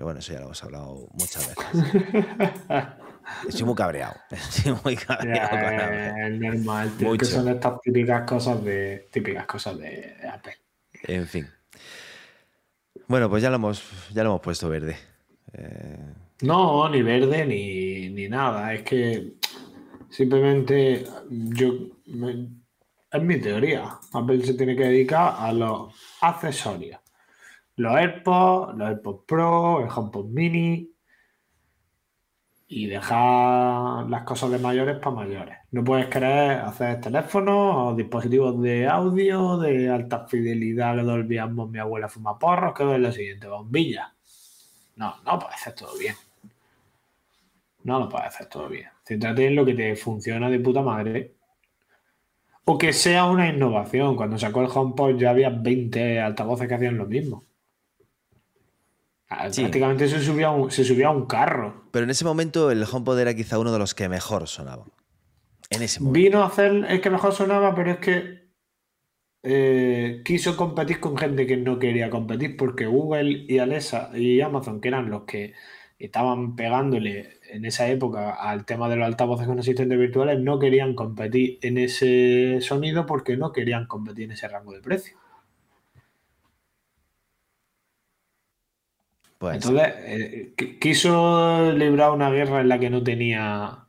[SPEAKER 1] pero bueno, eso ya lo hemos hablado muchas veces. Estoy muy cabreado. Estoy muy cabreado con Apple.
[SPEAKER 2] Ya, es normal, tío, que son estas típicas cosas de típicas cosas de Apple.
[SPEAKER 1] En fin. Bueno, pues ya lo hemos, ya lo hemos puesto verde. Eh,
[SPEAKER 2] No, ni verde ni, ni nada. Es que simplemente yo me- es mi teoría. Apple se tiene que dedicar a los accesorios. Los AirPods, los AirPods Pro, el HomePod Mini y dejar las cosas de mayores para mayores. No puedes querer hacer teléfonos o dispositivos de audio de alta fidelidad que Dolby Atmos, mi abuela fuma porros, que es lo siguiente, bombillas. No, no puedes hacer todo bien. No lo puedes hacer todo bien. Céntrate en lo que te funciona de puta madre. O que sea una innovación. Cuando sacó el HomePod ya había 20 altavoces que hacían lo mismo. Ah,
[SPEAKER 1] Sí.
[SPEAKER 2] Prácticamente se subía, a un, se subía a un carro.
[SPEAKER 1] pero en ese momento el HomePod era quizá uno de los que mejor sonaba. En ese momento.
[SPEAKER 2] Vino a hacer el que mejor sonaba, pero es que eh, quiso competir con gente que no quería competir porque Google y Alexa y Amazon, que eran los que estaban pegándole en esa época al tema de los altavoces con asistentes virtuales, no querían competir en ese sonido porque no querían competir en ese rango de precio.
[SPEAKER 1] Pues,
[SPEAKER 2] Entonces, eh, qui- quiso librar una guerra en la que no tenía...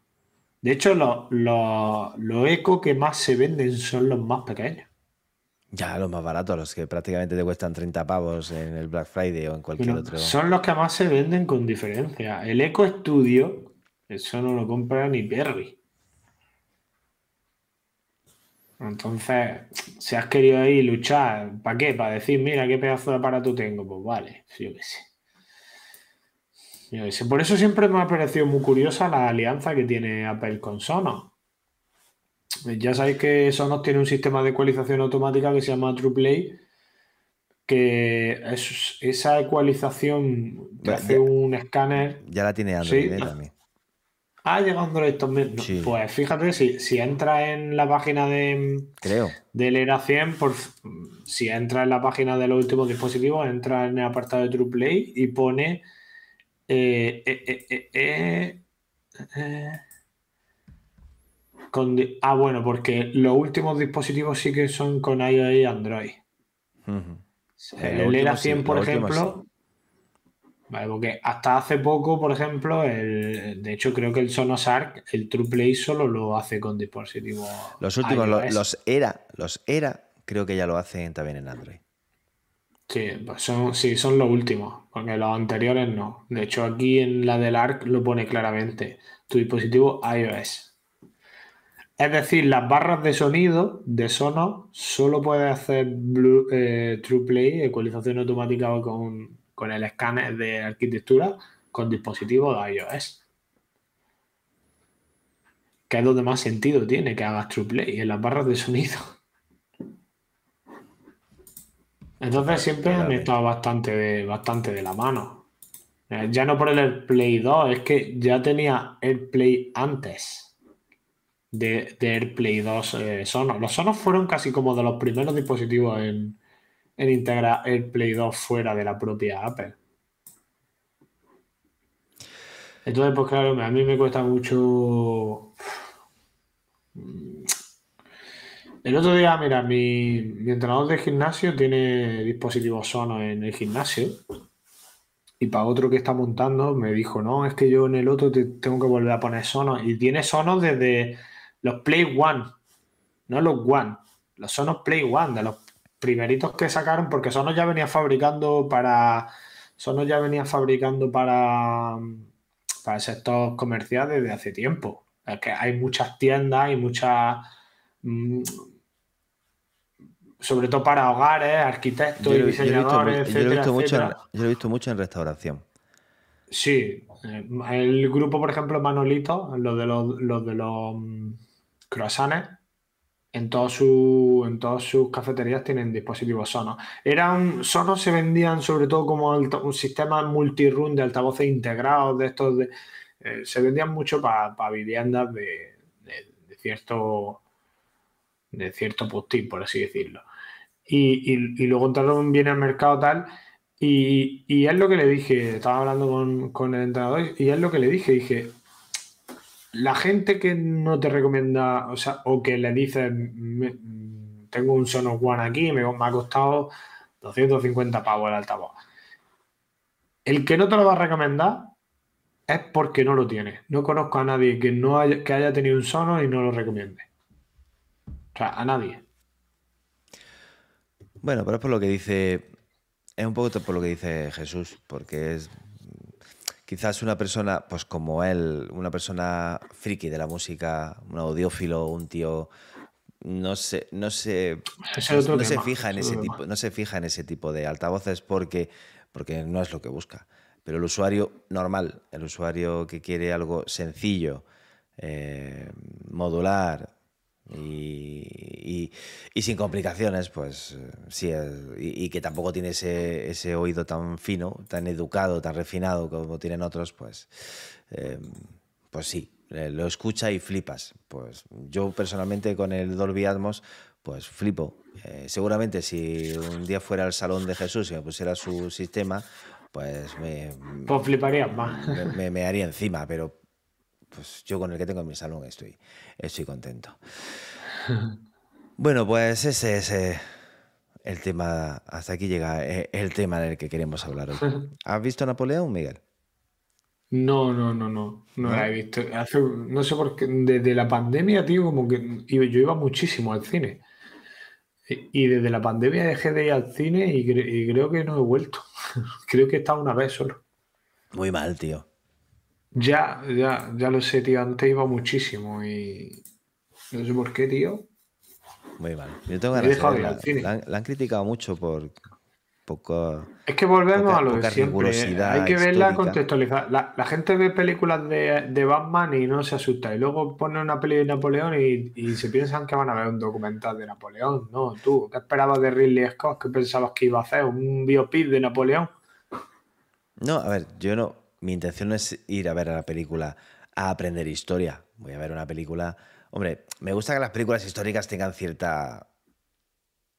[SPEAKER 2] De hecho, los los- los eco que más se venden son los más pequeños.
[SPEAKER 1] Ya, los más baratos, los que prácticamente te cuestan 30 pavos en el Black Friday o en cualquier otro.
[SPEAKER 2] Son los que más se venden con diferencia. El Eco Studio, eso no lo compra ni Perry. Entonces, si has querido ahí luchar, ¿para qué? Para decir, mira qué pedazo de aparato tengo, pues vale, yo qué sé. Por eso siempre me ha parecido muy curiosa la alianza que tiene Apple con Sonos. Ya sabéis que Sonos tiene un sistema de ecualización automática que se llama TruePlay, que es, esa ecualización te hace un escáner.
[SPEAKER 1] Ya la tiene Android ¿eh? también.
[SPEAKER 2] Ah, llegando Android también. Pues fíjate, si, si entra en la página de.
[SPEAKER 1] Creo.
[SPEAKER 2] Del ERA 100, por, si entra en la página de los últimos dispositivos, entra en el apartado de TruePlay y pone. Eh, eh, eh, eh ah, bueno, porque los últimos dispositivos sí que son con iOS y Android. El ERA 100, por ejemplo. Vale, porque hasta hace poco, por ejemplo, el, de hecho creo que el Sonos Arc, el TruePlay solo lo hace con dispositivos.
[SPEAKER 1] Los últimos, los, ERA, los ERA, creo que ya lo hacen también en Android.
[SPEAKER 2] Sí, pues son, sí, son los últimos, porque los anteriores no. De hecho, aquí en la del ARC lo pone claramente, tu dispositivo iOS. Es decir, las barras de sonido de Sonos solo puede hacer Blue, eh, TruePlay, ecualización automática con, con el escáner de arquitectura con dispositivos de iOS. Que es donde más sentido tiene que hagas TruePlay, en las barras de sonido. Entonces siempre han estado bastante de, bastante de la mano. Eh, ya no por el Play 2, es que ya tenía el Play antes de, AirPlay 2 eh, Sonos. Los Sonos fueron casi como de los primeros dispositivos en, en integrar AirPlay 2 fuera de la propia Apple. Entonces, pues claro, a mí me cuesta mucho. El otro día, mira, mi, entrenador de gimnasio tiene dispositivos Sonos en el gimnasio. Y para otro que está montando, me dijo, no, es que yo en el otro tengo que volver a poner Sonos. Y tiene Sonos desde los Play One, no los One, los Sonos Play One, de los primeritos que sacaron, porque Sonos ya venía fabricando para. Sonos ya venía fabricando para, para el sector comercial desde hace tiempo. Es que hay muchas tiendas y muchas. Mm, sobre todo para hogares, arquitectos y diseñadores,
[SPEAKER 1] yo lo, he visto mucho en, yo lo he visto mucho en restauración.
[SPEAKER 2] Sí, eh, el grupo, por ejemplo, Manolito, los de los, los de los mm, croissants, en, su, en todas sus cafeterías tienen dispositivos Sonos. Eran, Sonos se vendían sobre todo como un sistema multi-room de altavoces integrados, de estos, de, eh, se vendían mucho para viviendas de, cierto de cierto postín, por así decirlo. Y, luego entraron bien al mercado tal, y, y, es lo que le dije, estaba hablando con, con el entrenador, y es lo que le dije, dije, la gente que no te recomienda, o sea, o que le dice, tengo un Sonos One aquí, me, ha costado 250 pavos el altavoz. El que no te lo va a recomendar es porque no lo tiene. No conozco a nadie que, no haya, que haya tenido un Sonos y no lo recomiende. Sea, a nadie.
[SPEAKER 1] Bueno, pero es por lo que dice, es un poco por lo que dice Jesús, porque es quizás una persona, pues como él, una persona friki de la música, un audiófilo, un tío, no se, no se, no, se fija en ese tipo, no se fija en ese tipo de altavoces porque, porque no es lo que busca. Pero el usuario normal, el usuario que quiere algo sencillo, eh, modular, y, sin complicaciones, pues eh, sí, y, que tampoco tiene ese, oído tan fino, tan educado, tan refinado como tienen otros, pues, eh, pues sí, eh, lo escucha y flipas. Pues yo personalmente con el Dolby Atmos, pues flipo. seguramente si un día fuera al Salón de Jesús y me pusiera su sistema, pues me...
[SPEAKER 2] Pues fliparía más.
[SPEAKER 1] me haría encima, pero pues yo con el que tengo en mi salón estoy, estoy contento. Bueno, pues ese es eh, el tema, hasta aquí llega eh, el tema del que queremos hablar hoy. ¿Has visto Napoleón, Miguel?
[SPEAKER 2] No, no, no, no, no, la he visto. no sé por qué, desde la pandemia, tío, como que yo iba muchísimo al cine. Y, desde la pandemia dejé de ir al cine y, creo que no he vuelto. creo que he estado una vez solo.
[SPEAKER 1] Muy mal, tío.
[SPEAKER 2] Ya, ya, ya lo sé, tío. Antes iba muchísimo y no sé por qué, tío.
[SPEAKER 1] Muy mal. Yo tengo ganas de. La, la, han criticado mucho por poco.
[SPEAKER 2] Es que volvemos a lo de siempre. Hay que verla contextualizada. La, gente ve películas de, Batman y no se asusta. Y luego pone una peli de Napoleón y, se piensan que van a ver un documental de Napoleón. No, tú, ¿qué esperabas de Ridley Scott? ¿Qué pensabas que iba a hacer? ¿Un biopic de Napoleón?
[SPEAKER 1] No, a ver, yo no. Mi intención no es ir a ver a la película a aprender historia. Voy a ver una película. Hombre, me gusta que las películas históricas tengan cierta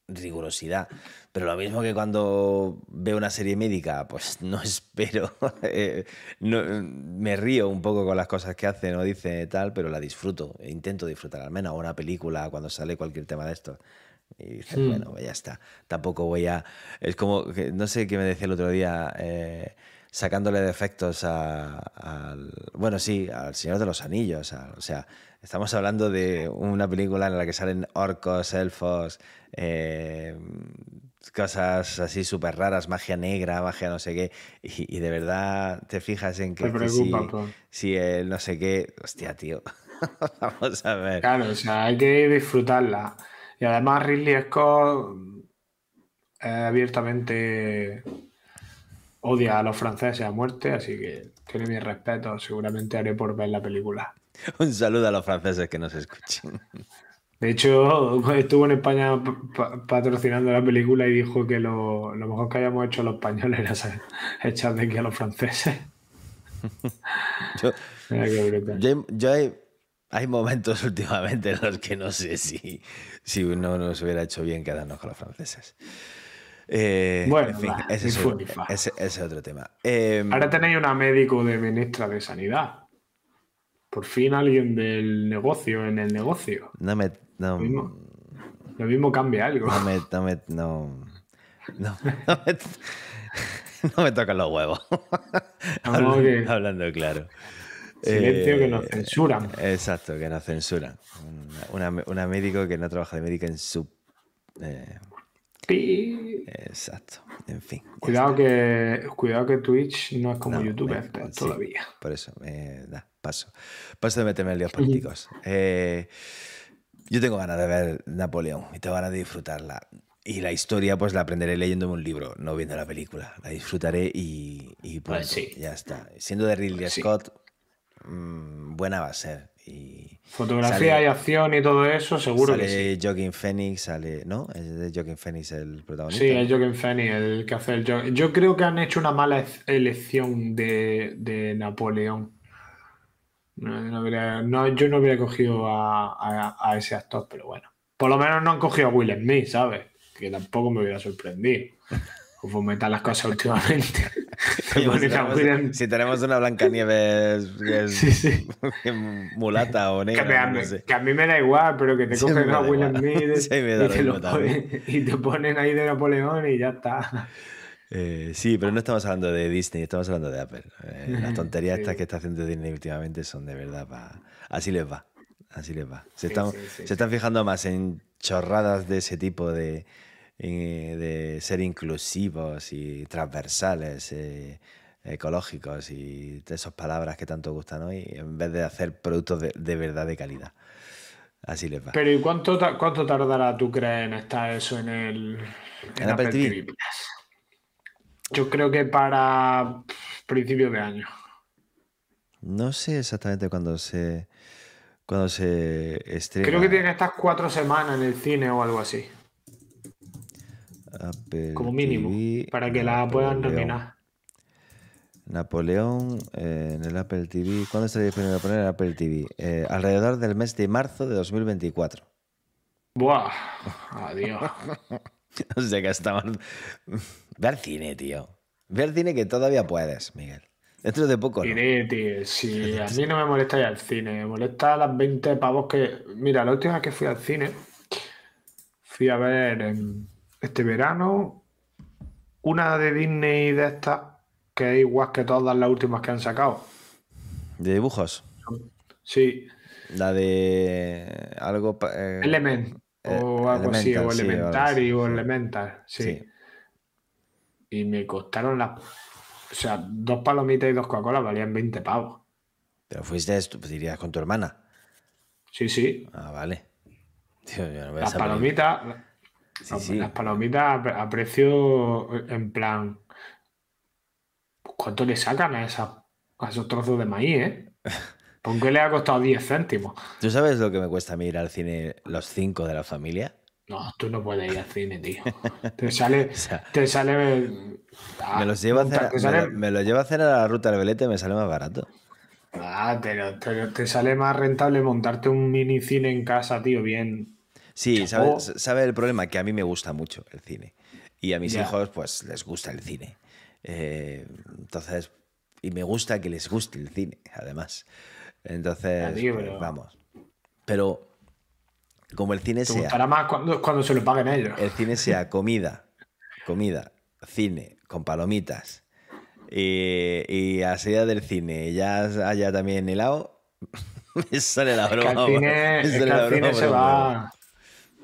[SPEAKER 1] rigurosidad. Pero lo mismo que cuando veo una serie médica, pues no espero. Eh, me río un poco con las cosas que hacen o dicen tal, pero la disfruto. Intento disfrutar, al menos una película cuando sale cualquier tema de esto. Y dices, hmm. bueno, ya está. Tampoco voy a. Es como, no sé qué me decía el otro día. Eh, sacándole defectos al. Bueno, sí, al Señor de los Anillos. o sea, estamos hablando de una película en la que salen orcos, elfos, eh, cosas así súper raras, magia negra, magia no sé qué, y, de verdad te fijas en que, si, el no sé qué, hostia, tío, vamos a ver.
[SPEAKER 2] Claro, o sea, hay que disfrutarla. Y además Ridley Scott eh, abiertamente odia a los franceses a muerte, así que tiene mi respeto, seguramente haré por ver la película.
[SPEAKER 1] Un saludo a los franceses que nos escuchen.
[SPEAKER 2] De hecho, estuvo en España patrocinando la película y dijo que lo, mejor que hayamos hecho los españoles era echar de aquí a los franceses.
[SPEAKER 1] yo, hay, momentos últimamente en los que no sé si, si no nos hubiera hecho bien quedarnos con los franceses. Eh, bueno, en fin, ese, es, otro tema.
[SPEAKER 2] Em, Ahora tenéis una médico de ministra de Sanidad. Por fin alguien del negocio en el negocio.
[SPEAKER 1] No me, no,
[SPEAKER 2] lo, mismo, cambia algo.
[SPEAKER 1] No me, no me, no, no, me, tocan los huevos. hablando, claro.
[SPEAKER 2] Silencio que nos eh, censuran.
[SPEAKER 1] Exacto, que nos censuran. Una, médico que no trabaja de médica en su. Exacto. En fin.
[SPEAKER 2] Cuidado que, cuidado que Twitch no es como YouTube todavía.
[SPEAKER 1] por eso, eh, da, paso. Paso de meterme en líos políticos. Eh, yo tengo ganas de ver Napoleón y tengo ganas de disfrutarla. Y la historia, pues la aprenderé leyéndome un libro, no viendo la película. La disfrutaré y, y pues ya está. Siendo de Ridley Scott, mm, buena va a ser.
[SPEAKER 2] Fotografía y acción y todo eso, seguro
[SPEAKER 1] que
[SPEAKER 2] sí.
[SPEAKER 1] Joaquin Phoenix, sale, ¿no? Es de Joaquin Phoenix el protagonista.
[SPEAKER 2] Sí, es Joaquin Phoenix el que hace el Yo creo que han hecho una mala elección de, de Napoleón. No, yo no hubiera cogido a, ese actor, pero bueno. Por lo menos no han cogido a Will Smith, ¿sabes? Que tampoco me hubiera sorprendido. Como están las cosas últimamente.
[SPEAKER 1] si, tenemos, una Blancanieves es mulata o negra.
[SPEAKER 2] Que, a mí me da igual, pero que te cogen a Will Smith y, te ponen ahí de Napoleón y ya está.
[SPEAKER 1] Eh, sí, pero no estamos hablando de Disney, estamos hablando de Apple. Eh, las tonterías estas que está haciendo Disney últimamente son de verdad Así les va, así les va. Se, están, se están fijando más en chorradas de ese tipo de, eh, de ser inclusivos y transversales, ecológicos y de esas palabras que tanto gustan hoy, en vez de hacer productos de, verdad de calidad. Así les va.
[SPEAKER 2] Pero ¿y cuánto, cuánto tardará, tú crees, en estar eso en el en Apple, TV? Yo creo que para principios de año.
[SPEAKER 1] No sé exactamente cuándo se, cuando se estrena.
[SPEAKER 2] Creo que tiene que estar cuatro semanas en el cine o algo así. Como mínimo, para que la puedan terminar.
[SPEAKER 1] Napoleón eh, en el Apple TV. ¿Cuándo está disponible poner el Apple TV? Eh, alrededor del mes de marzo de 2024.
[SPEAKER 2] Buah, adiós.
[SPEAKER 1] o sea que estamos. Ve al cine, tío. Ve al cine que todavía puedes, Miguel. Dentro de poco.
[SPEAKER 2] Iré, tío. Si a mí no me molesta ir al cine, me molesta las 20 pavos que. Mira, la última vez que fui al cine, fui a ver este verano una de Disney de estas, que es igual que todas las últimas que han sacado.
[SPEAKER 1] ¿De dibujos?
[SPEAKER 2] Sí.
[SPEAKER 1] La de algo...
[SPEAKER 2] Eh, Element. o algo así, o
[SPEAKER 1] Elemental, sí, o
[SPEAKER 2] Elementary. Elemental, sí.
[SPEAKER 1] Sí.
[SPEAKER 2] Y me costaron las. O sea, dos palomitas y dos Coca-Cola valían 20 pavos.
[SPEAKER 1] Pero fuiste, tú dirías, con tu hermana.
[SPEAKER 2] Sí, sí.
[SPEAKER 1] Ah, vale. Tío, yo no veo
[SPEAKER 2] Las palomitas.
[SPEAKER 1] Sí,
[SPEAKER 2] las-
[SPEAKER 1] sí.
[SPEAKER 2] Las palomitas a pre- a precio en plan. ¿Cuánto le sacan a, esos trozos de maíz, eh? ¿Por qué le ha costado 10 céntimos?
[SPEAKER 1] ¿Tú sabes lo que me cuesta a mí ir al cine los cinco de la familia?
[SPEAKER 2] No, tú no puedes ir al cine, tío. Te sale.
[SPEAKER 1] O sea,
[SPEAKER 2] Te sale. ah,
[SPEAKER 1] me los llevo a hacer,
[SPEAKER 2] te
[SPEAKER 1] me,
[SPEAKER 2] sale-
[SPEAKER 1] lo- me los llevo a hacer a la ruta del Belete, me sale más barato.
[SPEAKER 2] Ah, pero, pero te sale más rentable montarte un mini cine en casa, tío, bien.
[SPEAKER 1] Sí. ¿sabes sabe el problema? Que a mí me gusta mucho el cine. Y a mis hijos, pues, les gusta el cine. Eh, entonces, y me gusta que les guste el cine, además. Entonces, pues,
[SPEAKER 2] pero-
[SPEAKER 1] vamos. Pero, como el cine
[SPEAKER 2] Te
[SPEAKER 1] sea,
[SPEAKER 2] más cuando, cuando se lo paguen ellos.
[SPEAKER 1] el cine sea comida, comida, cine, con palomitas, y, y a salida del cine ya haya también helado, me sale la
[SPEAKER 2] Es que
[SPEAKER 1] broma.
[SPEAKER 2] al cine, es que se va.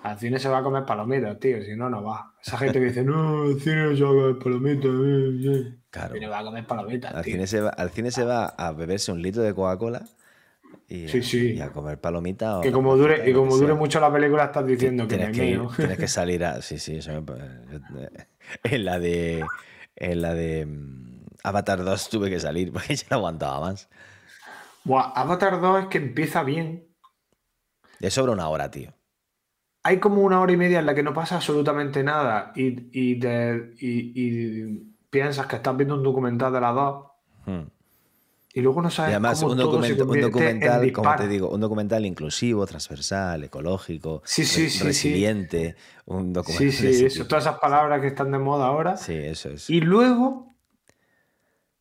[SPEAKER 2] Al cine se va a comer palomitas, tío, si no, no va. Esa gente que dice, no, el cine se va a comer palomitas, eh, eh".
[SPEAKER 1] Claro.
[SPEAKER 2] Cine va a comer palomitas,
[SPEAKER 1] Al
[SPEAKER 2] tío.
[SPEAKER 1] cine, se va, al cine se va a beberse un litro de Coca-Cola y, a-
[SPEAKER 2] Sí, sí.
[SPEAKER 1] y a comer palomita. o
[SPEAKER 2] Que como dure, y como dure mucho la película, estás diciendo que
[SPEAKER 1] tienes que, ir- tienes que salir a. Sí, sí, eso me pa- En la de. En la de. mm, Avatar 2 tuve que salir porque ya no aguantaba más.
[SPEAKER 2] Buah, Avatar 2 es que empieza bien.
[SPEAKER 1] Le sobra una hora, tío.
[SPEAKER 2] Hay como una hora y media en la que no pasa absolutamente nada y, y, te- y- y piensas que estás viendo un documental de las dos
[SPEAKER 1] Hmm.
[SPEAKER 2] y luego no
[SPEAKER 1] Y
[SPEAKER 2] sabes
[SPEAKER 1] además,
[SPEAKER 2] cómo
[SPEAKER 1] un,
[SPEAKER 2] todo se
[SPEAKER 1] un
[SPEAKER 2] convierte en
[SPEAKER 1] documental, como te digo, un documental inclusivo, transversal, ecológico,
[SPEAKER 2] Sí, sí,
[SPEAKER 1] re-
[SPEAKER 2] sí,
[SPEAKER 1] resiliente. Un documental
[SPEAKER 2] Sí, sí, eso, todas esas palabras que están de moda ahora.
[SPEAKER 1] Sí, eso es.
[SPEAKER 2] Y luego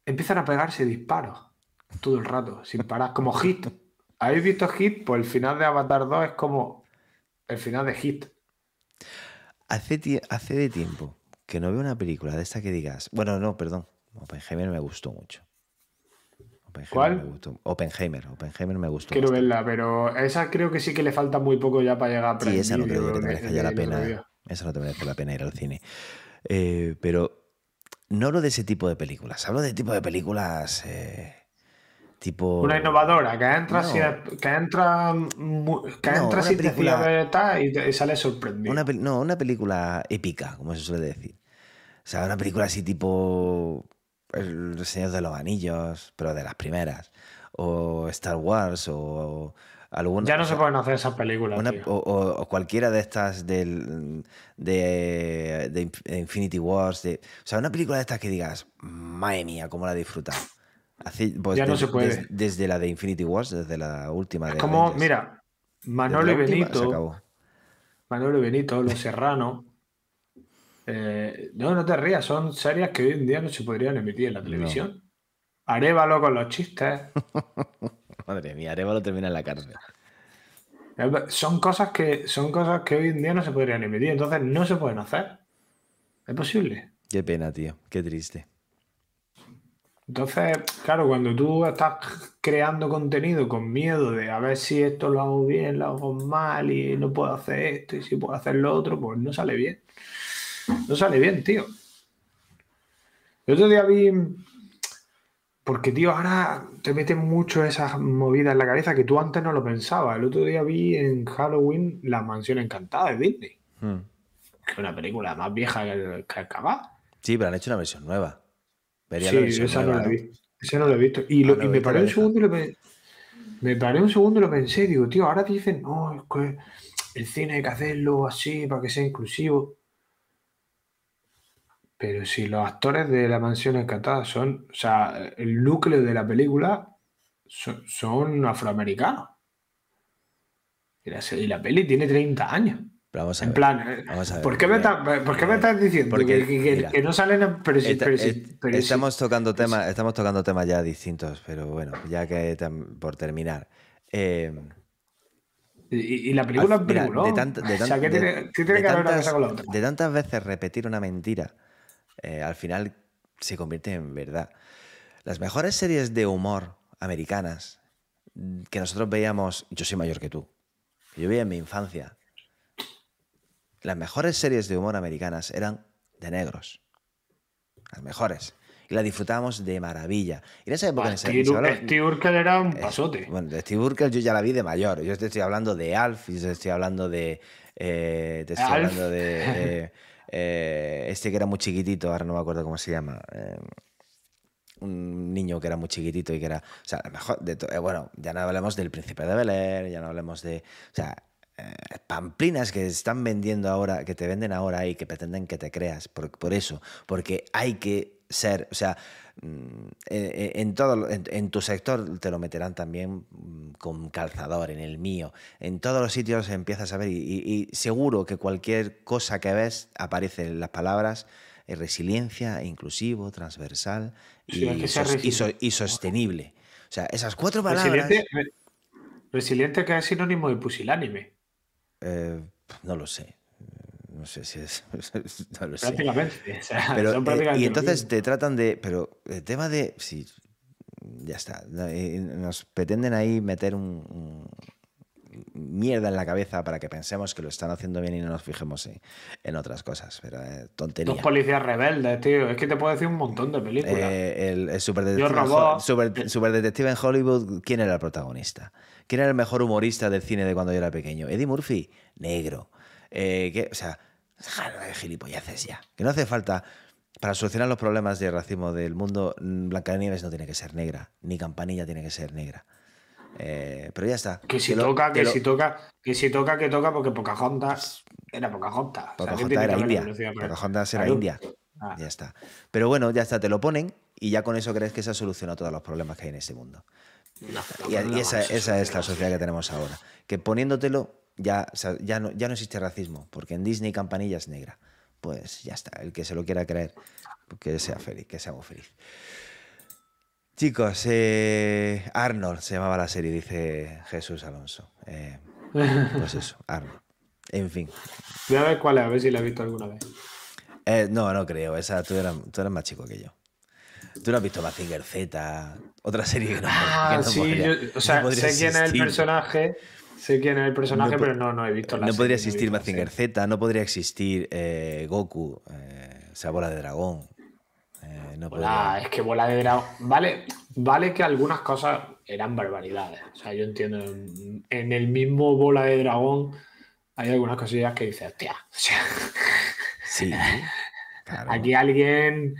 [SPEAKER 2] empiezan a pegarse disparos todo el rato, sin parar, como Hit. ¿Habéis visto Hit? Pues el final de Avatar 2 es como el final de Hit.
[SPEAKER 1] Hace, hace de tiempo que no veo una película de esta que digas. Bueno, no, perdón. Oppenheimer me gustó mucho. Oppenheimer
[SPEAKER 2] ¿Cuál?
[SPEAKER 1] me gustó. Oppenheimer. Oppenheimer me gustó.
[SPEAKER 2] Quiero verla, pero esa creo que sí que le falta muy poco ya para llegar a
[SPEAKER 1] Sí, esa no creo que te merezca ya la pena. Esa no te merece la pena ir al cine. Eh, pero no hablo de ese tipo de películas. Hablo de tipo de películas eh, tipo.
[SPEAKER 2] Una innovadora, que entra,
[SPEAKER 1] No.
[SPEAKER 2] sin- que entra, que
[SPEAKER 1] No,
[SPEAKER 2] entra sin
[SPEAKER 1] película-
[SPEAKER 2] y, te- y sale sorprendido.
[SPEAKER 1] Una no, una película épica, como se suele decir. O sea, una película así tipo El Señor de los Anillos, pero de las primeras. O Star Wars, o alguna.
[SPEAKER 2] ya no
[SPEAKER 1] o
[SPEAKER 2] se pueden hacer esas películas,
[SPEAKER 1] una- o, o- o cualquiera de estas del, de, de Inf- de Infinity Wars. De, o sea, una película de estas que digas, madre mía, cómo la he disfrutado. Así, pues,
[SPEAKER 2] Ya no se puede.
[SPEAKER 1] des- desde la de Infinity Wars, desde la última
[SPEAKER 2] Es
[SPEAKER 1] de
[SPEAKER 2] como,
[SPEAKER 1] Avengers.
[SPEAKER 2] mira, Manolo y Benito. Manolo y Benito, Los Serranos. eh, no, no te rías, son series que hoy en día no se podrían emitir en la televisión. Arévalo con los chistes.
[SPEAKER 1] Madre mía, Arevalo termina en la cárcel.
[SPEAKER 2] Son cosas que son cosas que hoy en día no se podrían emitir, entonces no se pueden hacer. Es posible.
[SPEAKER 1] Qué pena, tío. Qué triste.
[SPEAKER 2] Entonces, claro, cuando tú estás creando contenido con miedo de a ver si esto lo hago bien, lo hago mal y no puedo hacer esto y si puedo hacer lo otro, pues no sale bien. No sale bien, tío. El otro día vi. Porque, tío, ahora te meten mucho esas movidas en la cabeza que tú antes no lo pensabas. El otro día vi en Halloween La Mansión Encantada de Disney.
[SPEAKER 1] Hmm.
[SPEAKER 2] Que es una película más vieja que, que acabar.
[SPEAKER 1] Sí, pero han hecho una versión nueva. Vería
[SPEAKER 2] Sí,
[SPEAKER 1] la versión
[SPEAKER 2] esa no
[SPEAKER 1] nueva,
[SPEAKER 2] la visto. Esa no la he visto. Y,
[SPEAKER 1] Ah,
[SPEAKER 2] lo-
[SPEAKER 1] no,
[SPEAKER 2] y me paré un segundo y lo pensé. Me paré un segundo y lo pensé. Digo, tío, ahora dicen, no, es que el cine hay que hacerlo así para que sea inclusivo. Pero si los actores de La Mansión Encantada son, o sea, el núcleo de la película son, son afroamericanos. Y la, y la peli tiene 30 años.
[SPEAKER 1] Pero vamos a
[SPEAKER 2] En
[SPEAKER 1] ver.
[SPEAKER 2] plan,
[SPEAKER 1] Vamos a ver,
[SPEAKER 2] ¿por qué me, estás- por qué me
[SPEAKER 1] mira,
[SPEAKER 2] estás diciendo
[SPEAKER 1] porque,
[SPEAKER 2] que, que- que-
[SPEAKER 1] mira,
[SPEAKER 2] que no salen en- pero si-
[SPEAKER 1] Esta-
[SPEAKER 2] pero si-
[SPEAKER 1] est-
[SPEAKER 2] pero si-
[SPEAKER 1] estamos tocando temas, estamos tocando temas ya distintos, pero bueno, ya que por terminar. eh,
[SPEAKER 2] Y, y la película es película.
[SPEAKER 1] de, tant- de
[SPEAKER 2] o sea,
[SPEAKER 1] tant-
[SPEAKER 2] ¿qué
[SPEAKER 1] de-
[SPEAKER 2] tiene, tiene
[SPEAKER 1] de
[SPEAKER 2] que una
[SPEAKER 1] tantas,
[SPEAKER 2] con la otra?
[SPEAKER 1] de tantas veces repetir una mentira, eh, al final se convierte en verdad. Las mejores series de humor americanas mm, que nosotros veíamos, yo soy mayor que tú, que yo veía en mi infancia, las mejores series de humor americanas eran de negros. Las mejores. Y las disfrutábamos de maravilla. Y en esa época... en esa-
[SPEAKER 2] Steve, Steve Urkel era un pasote.
[SPEAKER 1] Bueno, de Steve Urkel yo ya la vi de mayor. Yo te estoy hablando de Alf, y te estoy hablando de. eh, te estoy
[SPEAKER 2] Alf.
[SPEAKER 1] hablando de. eh, eh, este que era muy chiquitito, ahora no me acuerdo cómo se llama. eh, un niño que era muy chiquitito y que era. O sea, a lo mejor. De to- eh, bueno, ya no hablemos del Príncipe de Bel Air, ya no hablemos de. O sea. Eh, pamplinas que están vendiendo ahora, que te venden ahora y que pretenden que te creas, por, por eso, porque hay que ser, o sea, mm, eh, en, todo, en, en tu sector te lo meterán también mm, con calzador, en el mío, en todos los sitios empiezas a ver y, y- y seguro que cualquier cosa que ves aparecen las palabras eh, resiliencia, inclusivo, transversal y,
[SPEAKER 2] Sí, hay que ser
[SPEAKER 1] sos- y so-
[SPEAKER 2] resiliente.
[SPEAKER 1] y sostenible. O sea, esas cuatro palabras...
[SPEAKER 2] Resiliente, re- resiliente que es sinónimo de pusilánime,
[SPEAKER 1] eh, no lo sé. No sé si es... no lo sé.
[SPEAKER 2] prácticamente. O sea,
[SPEAKER 1] Pero,
[SPEAKER 2] son
[SPEAKER 1] eh, y entonces te tratan de. Pero el tema de. Sí, ya está. no, eh, Nos pretenden ahí meter un, un- mierda en la cabeza para que pensemos que lo están haciendo bien y no nos fijemos en, en otras cosas. Pero eh, tontería.
[SPEAKER 2] Dos policías rebeldes, tío. Es que te puedo decir un montón de películas.
[SPEAKER 1] Eh, el, el superdetective, super- superdetective en Hollywood, ¿quién era el protagonista? ¿Quién era el mejor humorista del cine de cuando yo era pequeño? Eddie Murphy, negro. Eh, ¿qué? O sea, gilipolleces ya. Que no hace falta. Para solucionar los problemas de racismo del mundo, mm, Blancanieves no tiene que ser negra, ni Campanilla tiene que ser negra. Eh, pero ya está.
[SPEAKER 2] que si
[SPEAKER 1] lo-
[SPEAKER 2] toca, que
[SPEAKER 1] lo-
[SPEAKER 2] si toca, que si toca, que toca, porque Pocahontas era Pocahontas. O sea, ¿qué
[SPEAKER 1] Pocahontas
[SPEAKER 2] tiene que
[SPEAKER 1] era india. Pocahontas era india.
[SPEAKER 2] Ah.
[SPEAKER 1] Ya está. Pero bueno, ya está, te lo ponen y ya con eso crees que se ha solucionado todos los problemas que hay en este mundo.
[SPEAKER 2] No,
[SPEAKER 1] Y, esa,
[SPEAKER 2] eso
[SPEAKER 1] esa es la sociedad que tenemos ahora. Que poniéndotelo ya, o sea, ya, no, ya no existe racismo, porque en Disney Campanilla es negra. Pues ya está, el que se lo quiera creer, que sea feliz, que sea muy feliz. Chicos, eh, Arnold se llamaba la serie, dice Jesús Alonso. Eh, pues eso, Arnold. En fin.
[SPEAKER 2] Voy a ver cuál es, a ver si la he visto alguna vez.
[SPEAKER 1] Eh, no, no creo. Esa, tú, eras, tú eres más chico que yo. Tú no has visto Mazinger Z, otra serie que no,
[SPEAKER 2] Ah,
[SPEAKER 1] que no
[SPEAKER 2] sí,
[SPEAKER 1] podría-
[SPEAKER 2] yo, o sea, sé quién es el personaje, sé quién es el personaje,
[SPEAKER 1] No
[SPEAKER 2] pero no, no he visto la
[SPEAKER 1] No
[SPEAKER 2] serie,
[SPEAKER 1] podría existir Mazinger. Z, no podría existir eh, Goku, eh, esa bola de dragón. eh, no
[SPEAKER 2] Bola,
[SPEAKER 1] podría-
[SPEAKER 2] es que bola de dragón. Vale, vale que algunas cosas eran barbaridades. O sea, yo entiendo. En, en el mismo bola de dragón hay algunas cosillas que dices, hostia. o sea,
[SPEAKER 1] Sí, claro.
[SPEAKER 2] aquí alguien.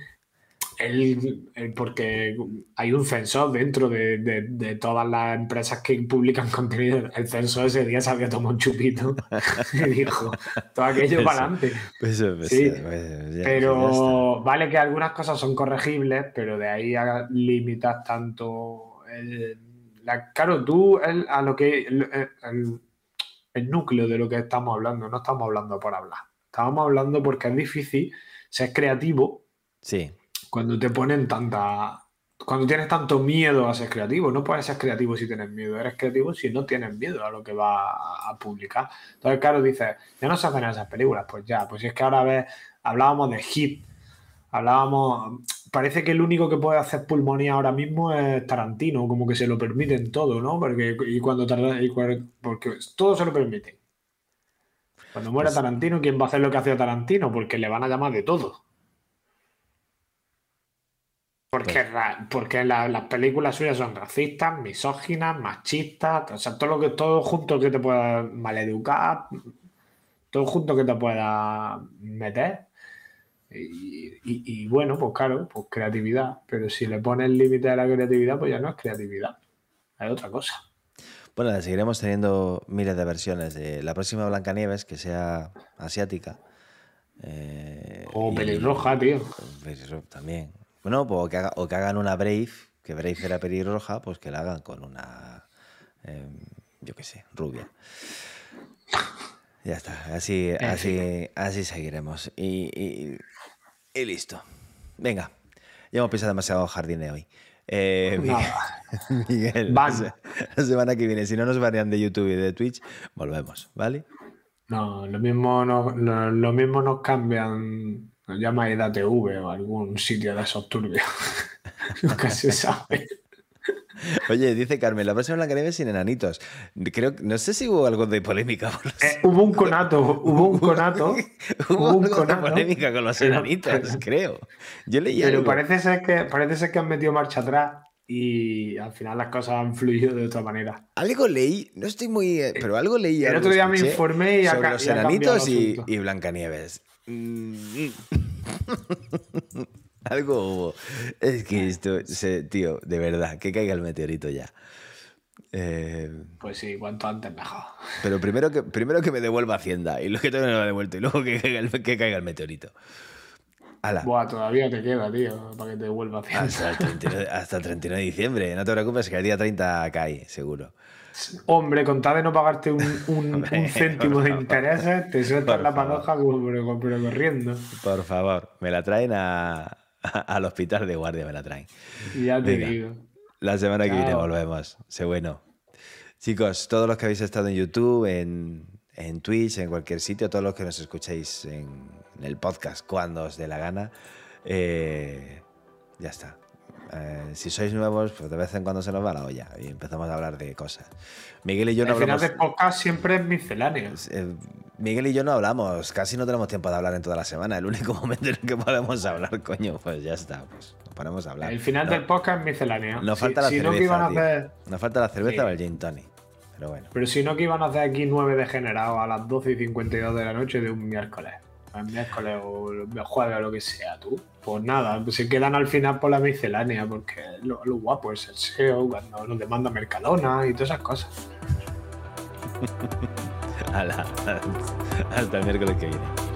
[SPEAKER 2] El- porque hay un censor dentro de, de- de todas las empresas que publican contenido. El censor ese día se había tomado un chupito y dijo: todo aquello para adelante. Sí, Pero vale que algunas cosas son corregibles, pero de ahí a limitar tanto. el- la- claro, tú el- a lo que. El, núcleo de lo que estamos hablando, no estamos hablando por hablar. Estamos hablando porque es difícil ser creativo.
[SPEAKER 1] Sí,
[SPEAKER 2] cuando te ponen tanta. Cuando tienes tanto miedo a ser creativo, no puedes ser creativo si tienes miedo, eres creativo si no tienes miedo a lo que va a, publicar. Entonces, claro, dices, ya no se hacen esas películas, pues ya, pues es que ahora ves, hablábamos de Hit, hablábamos, parece que el único que puede hacer pulmonía ahora mismo es Tarantino, como que se lo permiten todo, ¿no? Porque, y cuando tarda- y porque todo se lo permiten. Cuando muera
[SPEAKER 1] Pues-
[SPEAKER 2] Tarantino, ¿quién va a hacer lo que hacía Tarantino? Porque le van a llamar de todo. Porque, porque la- las películas suyas son racistas, misóginas, machistas, o sea, todo lo que todo junto que te pueda maleducar, todo junto que te pueda meter. Y, y- y bueno, pues claro, pues creatividad. Pero si le pones límite a la creatividad, pues ya no es creatividad, es otra cosa.
[SPEAKER 1] Bueno, seguiremos teniendo miles de versiones de la próxima Blancanieves que sea asiática. eh,
[SPEAKER 2] O
[SPEAKER 1] y-
[SPEAKER 2] pelirroja, tío.
[SPEAKER 1] Pelirroja también. Bueno, pues, o, que haga- o que hagan una Brave, que Brave era pelirroja, pues que la hagan con una, eh, yo qué sé, rubia. Ya está, así, así, así seguiremos. Y, y- y listo. Venga, ya hemos pisado demasiado jardín hoy. Eh, Miguel,
[SPEAKER 2] Nada.
[SPEAKER 1] Miguel,
[SPEAKER 2] Van.
[SPEAKER 1] la semana que viene, si no nos varían de YouTube y de Twitch, volvemos, ¿vale?
[SPEAKER 2] No, lo mismo, no, lo, lo mismo nos cambian, nos llama EDATV o algún sitio de esos turbios. Nunca se sabe.
[SPEAKER 1] Oye, dice Carmen, la próxima Blancanieves sin enanitos. Creo, no sé si hubo algo de polémica. por los-
[SPEAKER 2] Eh, hubo un conato, hubo un conato.
[SPEAKER 1] hubo
[SPEAKER 2] un
[SPEAKER 1] algo de
[SPEAKER 2] conato.
[SPEAKER 1] polémica con los
[SPEAKER 2] Pero-
[SPEAKER 1] enanitos, creo. Yo leí
[SPEAKER 2] Pero
[SPEAKER 1] algo.
[SPEAKER 2] parece ser, que, parece ser que han metido marcha atrás y al final las cosas han fluido de otra manera.
[SPEAKER 1] Algo leí, no estoy muy. eh, Pero algo leí.
[SPEAKER 2] El
[SPEAKER 1] algo
[SPEAKER 2] otro día me informé y
[SPEAKER 1] sobre
[SPEAKER 2] ca-
[SPEAKER 1] los
[SPEAKER 2] y
[SPEAKER 1] enanitos y, y Blancanieves. Mm. algo hubo. Es que esto, se- tío, de verdad, que caiga el meteorito ya. Eh,
[SPEAKER 2] Pues sí, cuanto antes mejor.
[SPEAKER 1] pero primero que, primero que me devuelva Hacienda y luego que todavía no lo ha devuelto y luego que caiga el, que caiga el meteorito. Ala.
[SPEAKER 2] Buah, todavía te queda, tío, para que te vuelva a hacer.
[SPEAKER 1] Hasta el, 39, hasta el 31 de diciembre. No te preocupes, que el día 30 cae, seguro.
[SPEAKER 2] Hombre, con tal de no pagarte un, un-
[SPEAKER 1] Hombre,
[SPEAKER 2] un céntimo de intereses, te sueltas la panoja pero, pero corriendo.
[SPEAKER 1] Por favor, me la traen a- a- al hospital de guardia, me la traen.
[SPEAKER 2] Ya te
[SPEAKER 1] Venga.
[SPEAKER 2] digo.
[SPEAKER 1] La semana que viene volvemos. Sé bueno. Chicos, todos los que habéis estado en YouTube, en, en Twitch, en cualquier sitio, todos los que nos escuchéis en, en el podcast cuando os dé la gana, eh, ya está. Eh, si sois nuevos, pues de vez en cuando se nos va la olla y empezamos a hablar de cosas. Miguel y yo no
[SPEAKER 2] Al final del podcast siempre es misceláneo.
[SPEAKER 1] eh, Miguel y yo no hablamos, casi no tenemos tiempo de hablar en toda la semana. El único momento en el que podemos hablar, coño, pues ya está, pues nos ponemos a hablar.
[SPEAKER 2] El final
[SPEAKER 1] No-
[SPEAKER 2] del podcast es misceláneo.
[SPEAKER 1] Nos
[SPEAKER 2] Si-
[SPEAKER 1] falta la
[SPEAKER 2] si
[SPEAKER 1] cerveza.
[SPEAKER 2] no hacer,
[SPEAKER 1] Nos falta la cerveza
[SPEAKER 2] Sí.
[SPEAKER 1] o el gin tonic. Pero bueno.
[SPEAKER 2] pero si no que iban a hacer aquí nueve degenerados a las 12 y 52 de la noche de un miércoles. El miércoles o el jueves o lo que sea, tú. Pues nada, pues se quedan al final por la miscelánea, porque lo, guapo es el SEO, cuando nos demanda Mercadona y todas esas cosas.
[SPEAKER 1] Hasta el miércoles que viene.